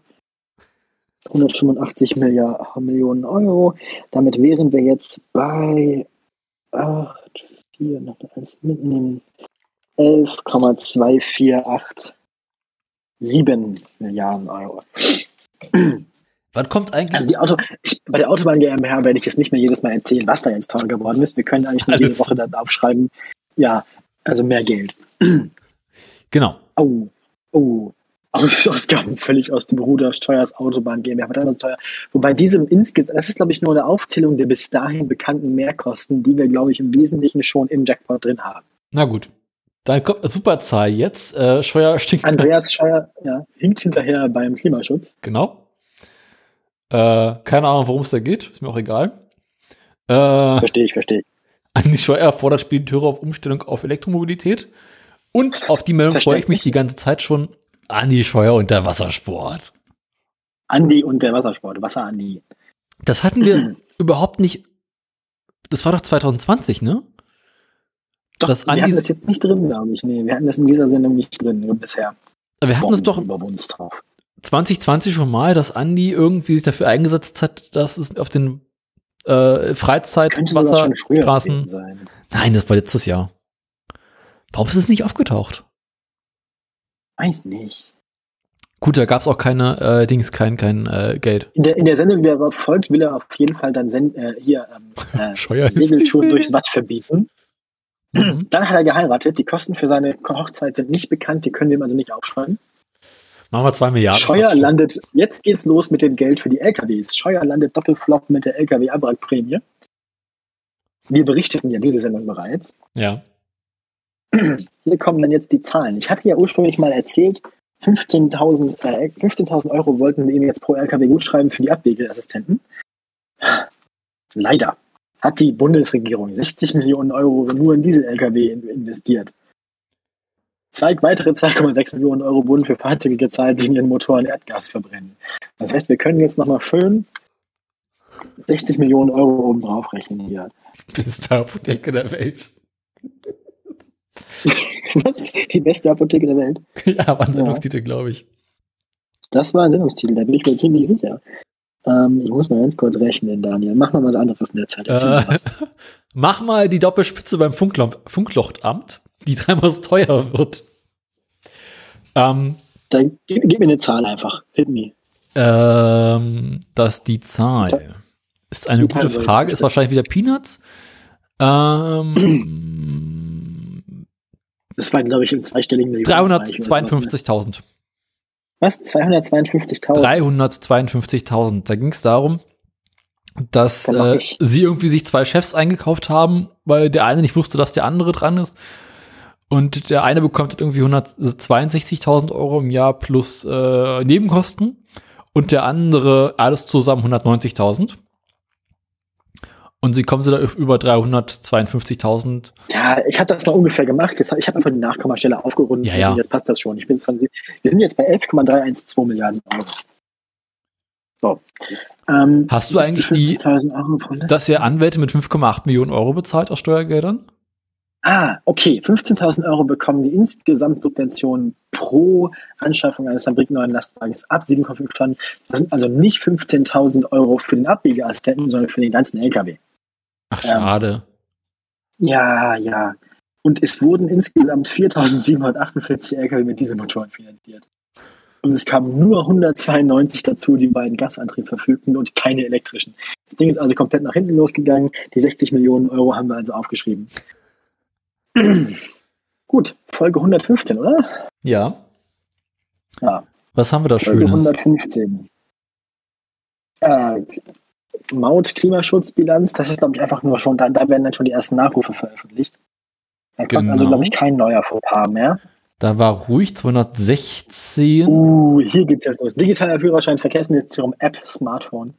185 Milliard, Millionen Euro. Damit wären wir jetzt bei 8, 4, noch eine 1 mitnehmen. 11,248 7 Milliarden Euro. Was kommt eigentlich? Also die Auto, ich, bei der Autobahn GmbH werde ich jetzt nicht mehr jedes Mal erzählen, was da jetzt teuer geworden ist. Wir können eigentlich nur jede Alles. Woche dann aufschreiben, ja, also mehr Geld. genau. Oh, oh. Aus- Ausgaben völlig aus dem Ruder, Steuers Autobahn GmbH, verdammt teuer. Wobei diesem insgesamt, das ist glaube ich nur eine Aufzählung der bis dahin bekannten Mehrkosten, die wir glaube ich im Wesentlichen schon im Jackpot drin haben. Na gut. Dann kommt eine super Zahl jetzt. Äh, Scheuer stinkt. Andreas Scheuer ja, hinkt hinterher beim Klimaschutz. Genau. Äh, keine Ahnung, worum es da geht. Ist mir auch egal. Äh, Verstehe ich, verstehe ich. Andi Scheuer fordert Spediteure auf Umstellung auf Elektromobilität. Und auf die Meldung freue ich mich die ganze Zeit schon. Andi Scheuer und der Wassersport. Andi und der Wassersport, Wasser Andi. Das hatten wir [clears throat] überhaupt nicht. Das war doch 2020, ne? Doch, Das wir Andi- hatten das jetzt nicht drin, glaube ich. Nee, wir hatten das in dieser Sendung nicht drin bisher. Wir hatten es doch über uns drauf. 2020 schon mal, dass Andi irgendwie sich dafür eingesetzt hat, dass es auf den äh, sein. Nein, das war letztes Jahr. Warum ist es nicht aufgetaucht? Weiß nicht. Gut, da gab es auch keine äh, Dings, kein, kein äh, Geld. In der, in der Sendung, die er folgt, will er auf jeden Fall dann sen äh, hier ähm, [laughs] äh, nicht. durchs Watt verbieten. Mhm. [clears throat] Dann hat er geheiratet. Die Kosten für seine Hochzeit sind nicht bekannt. Die können wir ihm also nicht aufschreiben. Machen wir zwei Milliarden. Scheuer landet, jetzt geht's los mit dem Geld für die LKWs. Scheuer landet Doppelflop mit der LKW-Abwrackprämie. Wir berichteten ja diese Sendung bereits. Ja. Hier kommen dann jetzt die Zahlen. Ich hatte ja ursprünglich mal erzählt, 15.000 äh, 15.000 Euro wollten wir ihm jetzt pro LKW gutschreiben für die Abwegelassistenten. Leider hat die Bundesregierung 60 Millionen Euro nur in diese LKW in- investiert. Zwei weitere 2,6 Millionen Euro wurden für Fahrzeuge gezahlt, die in ihren Motoren Erdgas verbrennen. Das heißt, wir können jetzt nochmal schön 60 Millionen Euro oben drauf rechnen hier. Beste Apotheke der Welt. [laughs] Was? Die beste Apotheke der Welt? [laughs] ja, war ein Sendungstitel, glaube ich. Das war ein Sendungstitel, da bin ich mir ziemlich sicher. Ähm, ich muss mal ganz kurz rechnen, Daniel. Mach mal was anderes in der Zeit. Äh, [laughs] mach mal die Doppelspitze beim Funkloch Funklochamt. die dreimal so teuer wird. Ähm, Dann gib, gib, mir eine Zahl einfach. Hit me. Ähm, dass die Zahl ist eine die gute Frage, ist wahrscheinlich wieder Peanuts. Ähm, [clears throat] das war, glaube ich, im zweistelligen 352.000. Was? 252.000? 352.000. Da ging es darum, dass äh, sie irgendwie sich zwei Chefs eingekauft haben, weil der eine nicht wusste, dass der andere dran ist. Und der eine bekommt irgendwie 162.000 Euro im Jahr plus äh, Nebenkosten und der andere alles zusammen 190.000. Und sie kommen sie da über 352.000. Ja, ich habe das mal ungefähr gemacht. Ich habe einfach die Nachkommastelle aufgerundet. Ja, ja. Jetzt passt das schon. Ich bin von, wir sind jetzt bei 11,312 Milliarden Euro. So. Ähm, Hast du eigentlich die, dass ihr Anwälte mit 5,8 Millionen Euro bezahlt aus Steuergeldern? Ah, okay. 15.000 Euro bekommen die insgesamt Subventionen pro Anschaffung eines fabrikneuen Lastwagens ab 7,5 Tonnen. Das sind also nicht 15.000 Euro für den Abbiegeassistenten, sondern für den ganzen LKW. Ach, schade. Ähm, ja, ja. Und es wurden insgesamt 4.748 LKW mit Dieselmotoren finanziert. Und es kamen nur 192 dazu, die über einen Gasantrieb verfügten und keine elektrischen. Das Ding ist also komplett nach hinten losgegangen. Die 60 Millionen Euro haben wir also aufgeschrieben. [clears throat] Gut, Folge 115, oder? Ja. Ja. Was haben wir da Folge Schönes? 115. Äh, Maut-Klimaschutzbilanz, das ist, glaube ich, einfach nur schon, da, da werden dann schon die ersten Nachrufe veröffentlicht. Da kommt genau. also, glaube ich, kein neuer Fauxpas mehr. Da war ruhig 216. Uh, hier geht's jetzt los. Digitaler Führerschein, Verkehrsinvestierung, App, Smartphone.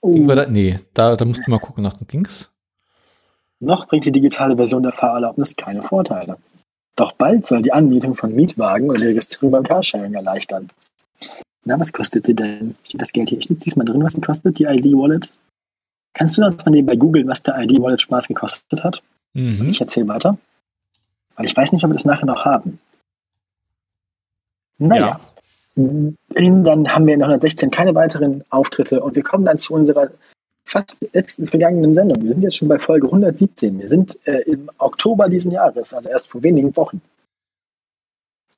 Uh. Da, nee, da, da musst du mal gucken nach den Dings. Noch bringt die digitale Version der Fahrerlaubnis keine Vorteile. Doch bald soll die Anmietung von Mietwagen und die Registrierung beim Carsharing erleichtern. Na, was kostet sie denn? Steht das Geld hier echt diesmal drin, was sie kostet, die ID-Wallet? Kannst du das von nebenbei googeln, was der ID-Wallet Spaß gekostet hat? Mhm. Ich erzähle weiter. Weil ich weiß nicht, ob wir das nachher noch haben. Naja. Ja. Dann haben wir in 116 keine weiteren Auftritte und wir kommen dann zu unserer fast letzten vergangenen Sendung. Wir sind jetzt schon bei Folge 117. Wir sind äh, im Oktober diesen Jahres, also erst vor wenigen Wochen.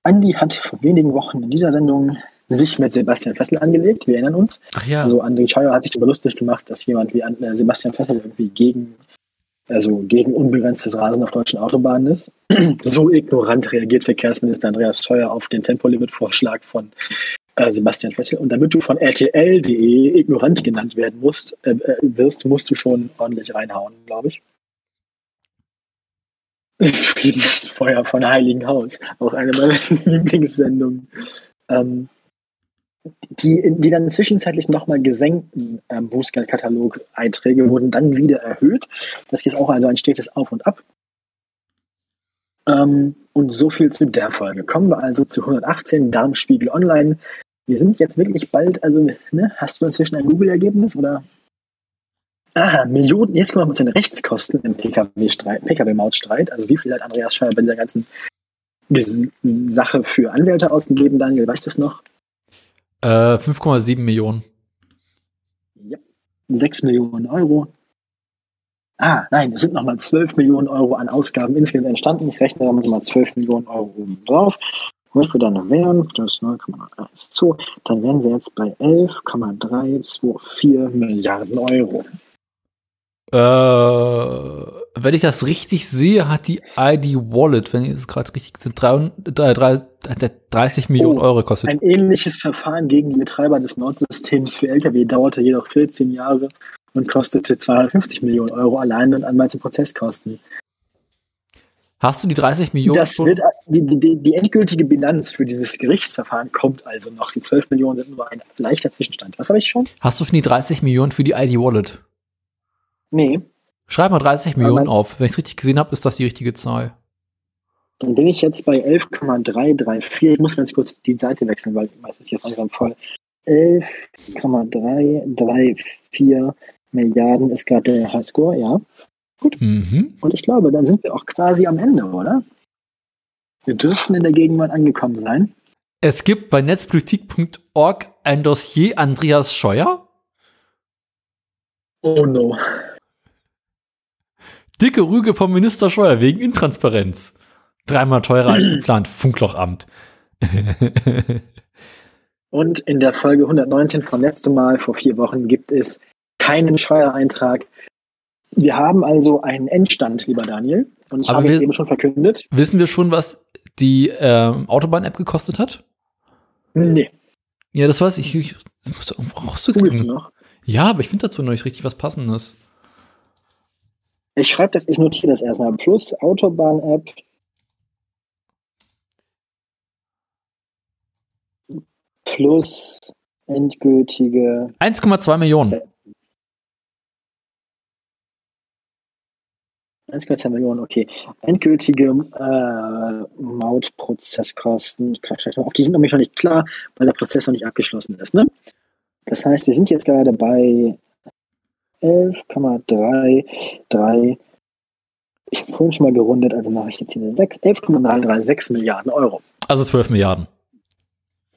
Andi hat vor wenigen Wochen in dieser Sendung sich mit Sebastian Vettel angelegt. Wir erinnern uns. Ach ja. Also André Scheuer hat sich darüber lustig gemacht, dass jemand wie äh, Sebastian Vettel irgendwie gegen, also gegen unbegrenztes Rasen auf deutschen Autobahnen ist. [clears throat] so ignorant reagiert Verkehrsminister Andreas Scheuer auf den Tempolimit-Vorschlag von äh, Sebastian Vettel. Und damit du von RTL.de ignorant genannt werden musst, äh, äh, wirst, musst du schon ordentlich reinhauen, glaube ich. [laughs] Das Feuer von Heiligenhaus, auch eine meiner [laughs] Lieblingssendungen. Ähm, die, die dann zwischenzeitlich nochmal gesenkten ähm, Bußgeldkatalog-Einträge wurden dann wieder erhöht. Das ist auch also ein stetes Auf und Ab. Ähm, und so viel zu der Folge. Kommen wir also zu 118 Darmspiegel Online. Wir sind jetzt wirklich bald, also ne, hast du inzwischen ein Google-Ergebnis oder? Ah, Millionen, jetzt kommen wir zu den Rechtskosten im PKW-Mautstreit. PKW also wie viel hat Andreas Scheuer bei dieser ganzen Sache für Anwälte ausgegeben, Daniel, weißt du es noch? Äh, 5,7 Millionen. Ja, 6 Millionen Euro. Ah, nein, es sind nochmal 12 Millionen Euro an Ausgaben insgesamt entstanden. Ich rechne da mal 12 Millionen Euro oben drauf. Wenn wir dann wären, das 0,12, dann wären wir jetzt bei 11,324 Milliarden Euro. Äh, wenn ich das richtig sehe, hat die ID Wallet, wenn ich es gerade richtig sind, 30 Millionen oh, Euro gekostet. Ein ähnliches Verfahren gegen die Betreiber des Mautsystems für Lkw dauerte jedoch 14 Jahre und kostete 250 Millionen Euro allein und und Prozesskosten. Hast du die 30 Millionen? Das wird, die, die, die, endgültige Bilanz für dieses Gerichtsverfahren kommt also noch. Die 12 Millionen sind nur ein leichter Zwischenstand. Was habe ich schon? Hast du schon die 30 Millionen für die ID Wallet? Nee. Schreib mal 30 Millionen auf. Wenn ich es richtig gesehen habe, ist das die richtige Zahl. Dann bin ich jetzt bei 11,334. Ich muss ganz kurz die Seite wechseln, weil es jetzt langsam voll. 11,334 Milliarden ist gerade der Highscore, ja. Gut. Mhm. Und ich glaube, dann sind wir auch quasi am Ende, oder? Wir dürften in der Gegenwart angekommen sein. Es gibt bei netzpolitik.org ein Dossier Andreas Scheuer. Oh no. Dicke Rüge vom Minister Scheuer wegen Intransparenz. Dreimal teurer als [clears throat] geplant. Funklochamt. [laughs] Und in der Folge 119 vom letzten Mal, vor vier Wochen, gibt es keinen Steuereintrag. Wir haben also einen Endstand, lieber Daniel. Und ich Aber habe wir- es eben schon verkündet. Wissen wir schon, was die ähm, Autobahn-App gekostet hat? Nee, Ja, das weiß ich. ich das musst du irgendwo rauszukriegen. noch? Ja, aber ich finde dazu noch nicht richtig was Passendes. Ich schreibe das, ich notiere das erstmal. Plus Autobahn-App. Plus endgültige 1,2 Millionen. 1,2 Millionen, okay. Endgültige äh, Mautprozesskosten, auf die sind nämlich noch nicht klar, weil der Prozess noch nicht abgeschlossen ist. Ne? Das heißt, wir sind jetzt gerade bei 11,33. Ich habe vorhin schon mal gerundet, also mache ich jetzt hier eine 6, 11,336 Milliarden Euro. Also 12 Milliarden.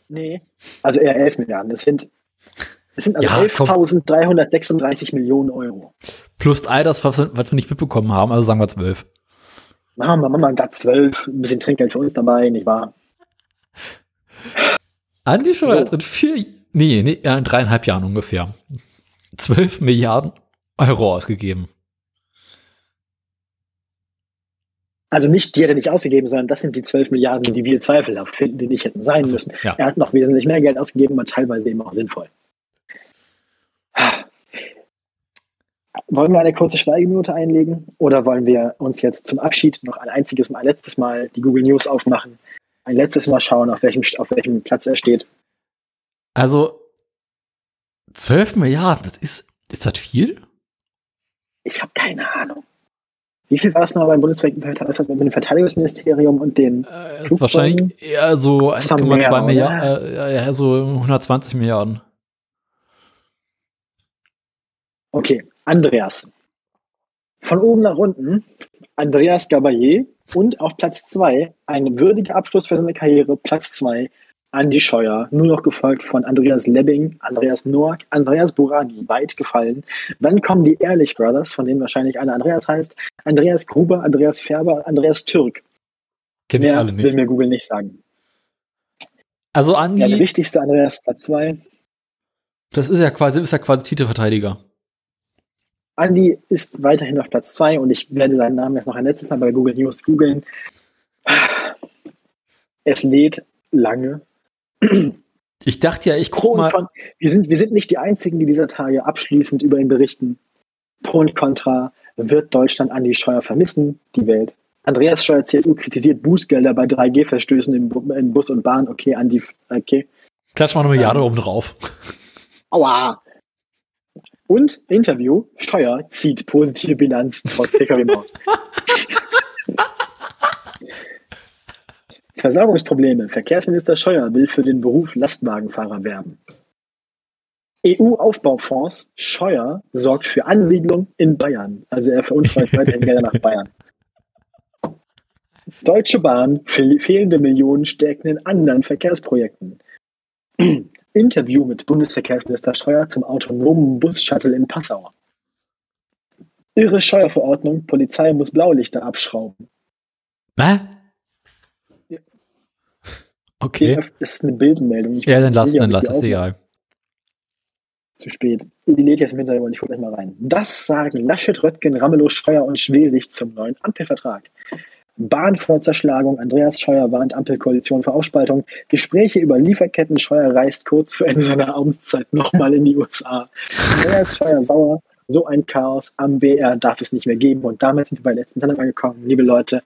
Nee. Also eher 11 Milliarden. Das sind, das sind also Ja, komm. 11.336 Millionen Euro. Plus all das, was, wir- was wir nicht mitbekommen haben, also sagen wir 12. Machen wir, machen wir glatt 12. Ein bisschen Trinkgeld für uns dabei, nicht wahr? Andi schon So. in vier, nee, nee, in dreieinhalb Jahren ungefähr. 12 Milliarden Euro ausgegeben. Also nicht, die er nicht ausgegeben, sondern das sind die 12 Milliarden, die wir zweifelhaft finden, die nicht hätten sein müssen. Ja. Er hat noch wesentlich mehr Geld ausgegeben, aber teilweise eben auch sinnvoll. Wollen wir eine kurze Schweigeminute einlegen oder wollen wir uns jetzt zum Abschied noch ein einziges Mal, letztes Mal die Google News aufmachen, ein letztes Mal schauen, auf welchem, auf welchem Platz er steht? Also 12 Milliarden, das ist, ist das viel? Ich habe keine Ahnung. Wie viel war es noch beim mit dem Verteidigungsministerium und den Äh, wahrscheinlich eher so Das war mehr, 1,2 oder? Milliarden, äh, ja, so 120 Milliarden. Okay, Andreas. Von oben nach unten, Andreas Gabayé und auf Platz 2, ein würdiger Abschluss für seine Karriere, Platz 2, Andi Scheuer, nur noch gefolgt von Andreas Lebbing, Andreas Noack, Andreas Buragi, weit gefallen. Dann kommen die Ehrlich Brothers, von denen wahrscheinlich einer Andreas heißt, Andreas Gruber, Andreas Färber, Andreas Türk. Kenne ich Mehr alle will nicht. mir Google nicht sagen. Also Ja, der Andi, wichtigste Andreas Platz 2. das ist ja quasi, ist ja quasi Titelverteidiger. Andi ist weiterhin auf Platz 2 und ich werde seinen Namen jetzt noch ein letztes Mal bei Google News googeln. Es lädt lange. [clears throat] Ich dachte ja, ich Pro guck und mal, Con wir, sind, wir sind nicht die Einzigen, die dieser Tage abschließend über ihn berichten. Pro und Contra. Wird Deutschland Andi Scheuer vermissen? Die Welt. Andreas Scheuer, CSU, kritisiert Bußgelder bei 3G-Verstößen in, Bu- in Bus und Bahn. Okay, Andi, okay. klatsch mal eine Milliarde Ähm. oben drauf. Aua! Und Interview, Scheuer zieht positive Bilanz trotz Pkw-Maut. [laughs] Versorgungsprobleme. Verkehrsminister Scheuer will für den Beruf Lastwagenfahrer werben. EU-Aufbaufonds. Scheuer sorgt für Ansiedlung in Bayern. Also er veruntreut [laughs] weiterhin Gelder nach Bayern. Deutsche Bahn. fehl- Fehlende Millionen stecken in anderen Verkehrsprojekten. [clears throat] Interview mit Bundesverkehrsminister Scheuer zum autonomen Bus-Shuttle in Passau. Irre Steuerverordnung, Polizei muss Blaulichter abschrauben. Hä? Okay. Das ist eine Bildmeldung. Ich Ja, dann lass, dann lass, ist egal. Zu spät. Die lädt jetzt im Hintergrund, ich gucke gleich mal rein. Das sagen Laschet, Röttgen, Ramelow, Scheuer und Schwesig zum neuen Ampelvertrag. Bahn vor Zerschlagung, Andreas Scheuer warnt Ampelkoalition vor Aufspaltung. Gespräche über Lieferketten, Scheuer reist kurz vor Ende seiner Amtszeit nochmal in die [laughs] USA. Andreas Scheuer sauer, so ein Chaos am BR darf es nicht mehr geben. Und damit sind wir bei der letzten Sendung angekommen. Liebe Leute,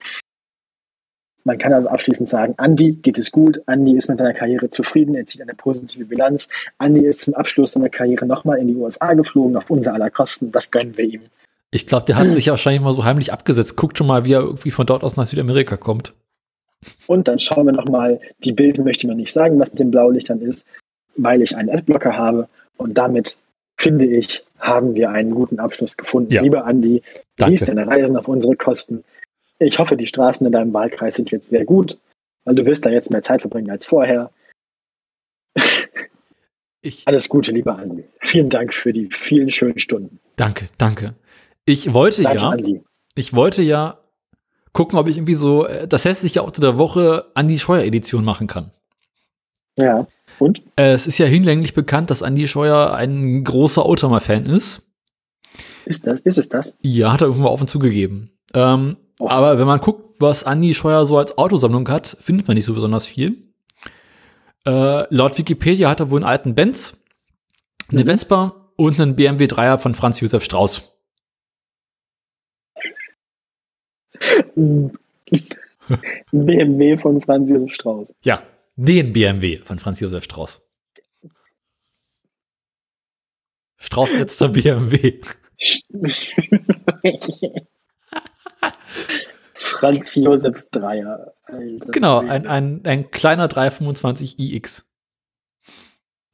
man kann also abschließend sagen, Andi geht es gut, Andi ist mit seiner Karriere zufrieden, er zieht eine positive Bilanz. Andi ist zum Abschluss seiner Karriere nochmal in die USA geflogen, auf unser aller Kosten. Das gönnen wir ihm. Ich glaube, der hat sich ja wahrscheinlich mal so heimlich abgesetzt. Guckt schon mal, wie er irgendwie von dort aus nach Südamerika kommt. Und dann schauen wir nochmal, die Bilder möchte man nicht sagen, was mit den Blaulichtern ist, weil ich einen Adblocker habe. Und damit, finde ich, haben wir einen guten Abschluss gefunden. Ja. Lieber Andi, genieß deine Reisen auf unsere Kosten. Ich hoffe, die Straßen in deinem Wahlkreis sind jetzt sehr gut, weil du wirst da jetzt mehr Zeit verbringen als vorher. Ich, Alles Gute, lieber Andi. Vielen Dank für die vielen schönen Stunden. danke, danke. Ich wollte Danke, ja, Andi. ich wollte ja gucken, ob ich irgendwie so äh, das hässliche Auto der Woche an die Scheuer-Edition machen kann. Ja. Und? Äh, es ist ja hinlänglich bekannt, dass Andy Scheuer ein großer Automa-Fan ist. Ist das? Ist es das? Ja, hat er irgendwann mal auf und zugegeben. Ähm. Aber wenn man guckt, was Andy Scheuer so als Autosammlung hat, findet man nicht so besonders viel. Äh, laut Wikipedia hat er wohl einen alten Benz, eine mhm. Vespa und einen BMW 3er von Franz Josef Strauß. [laughs] BMW von Franz Josef Strauß. Ja, den BMW von Franz Josef Strauß. Strauß letzter [laughs] BMW. [laughs] [laughs] Franz Josefs Dreier. Alter. Genau, ein, ein, ein kleiner 325iX.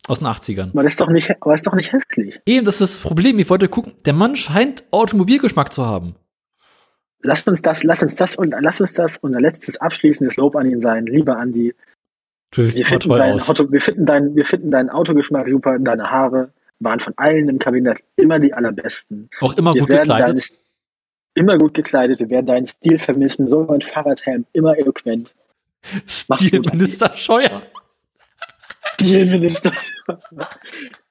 Aus den 80ern. Aber das ist doch nicht, aber ist doch nicht hässlich. Eben, das ist das Problem. Ich wollte gucken, der Mann scheint Automobilgeschmack zu haben. Lasst uns das, lass uns das und lass uns das unser letztes abschließendes Lob an ihn sein, lieber Andi. Du siehst wir, finden dein Auto, wir, finden dein, wir finden deinen Autogeschmack super, deine Haare waren von allen im Kabinett immer die allerbesten. Auch immer wir gut gekleidet. Immer gut gekleidet, wir werden deinen Stil vermissen, so ein Fahrradhelm, immer eloquent. Stilminister Scheuer. Stilminister.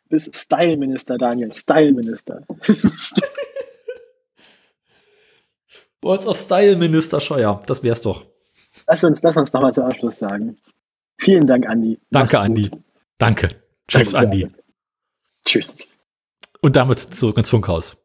Bist Styleminister, Daniel. Styleminister. Words of Style, Minister Scheuer. Das wär's doch. Lass uns, lass uns nochmal zum Abschluss sagen. Vielen Dank, Andi. Danke, Andi. Danke. Tschüss, Danke, Andi. Tschüss. Und damit zurück ins Funkhaus.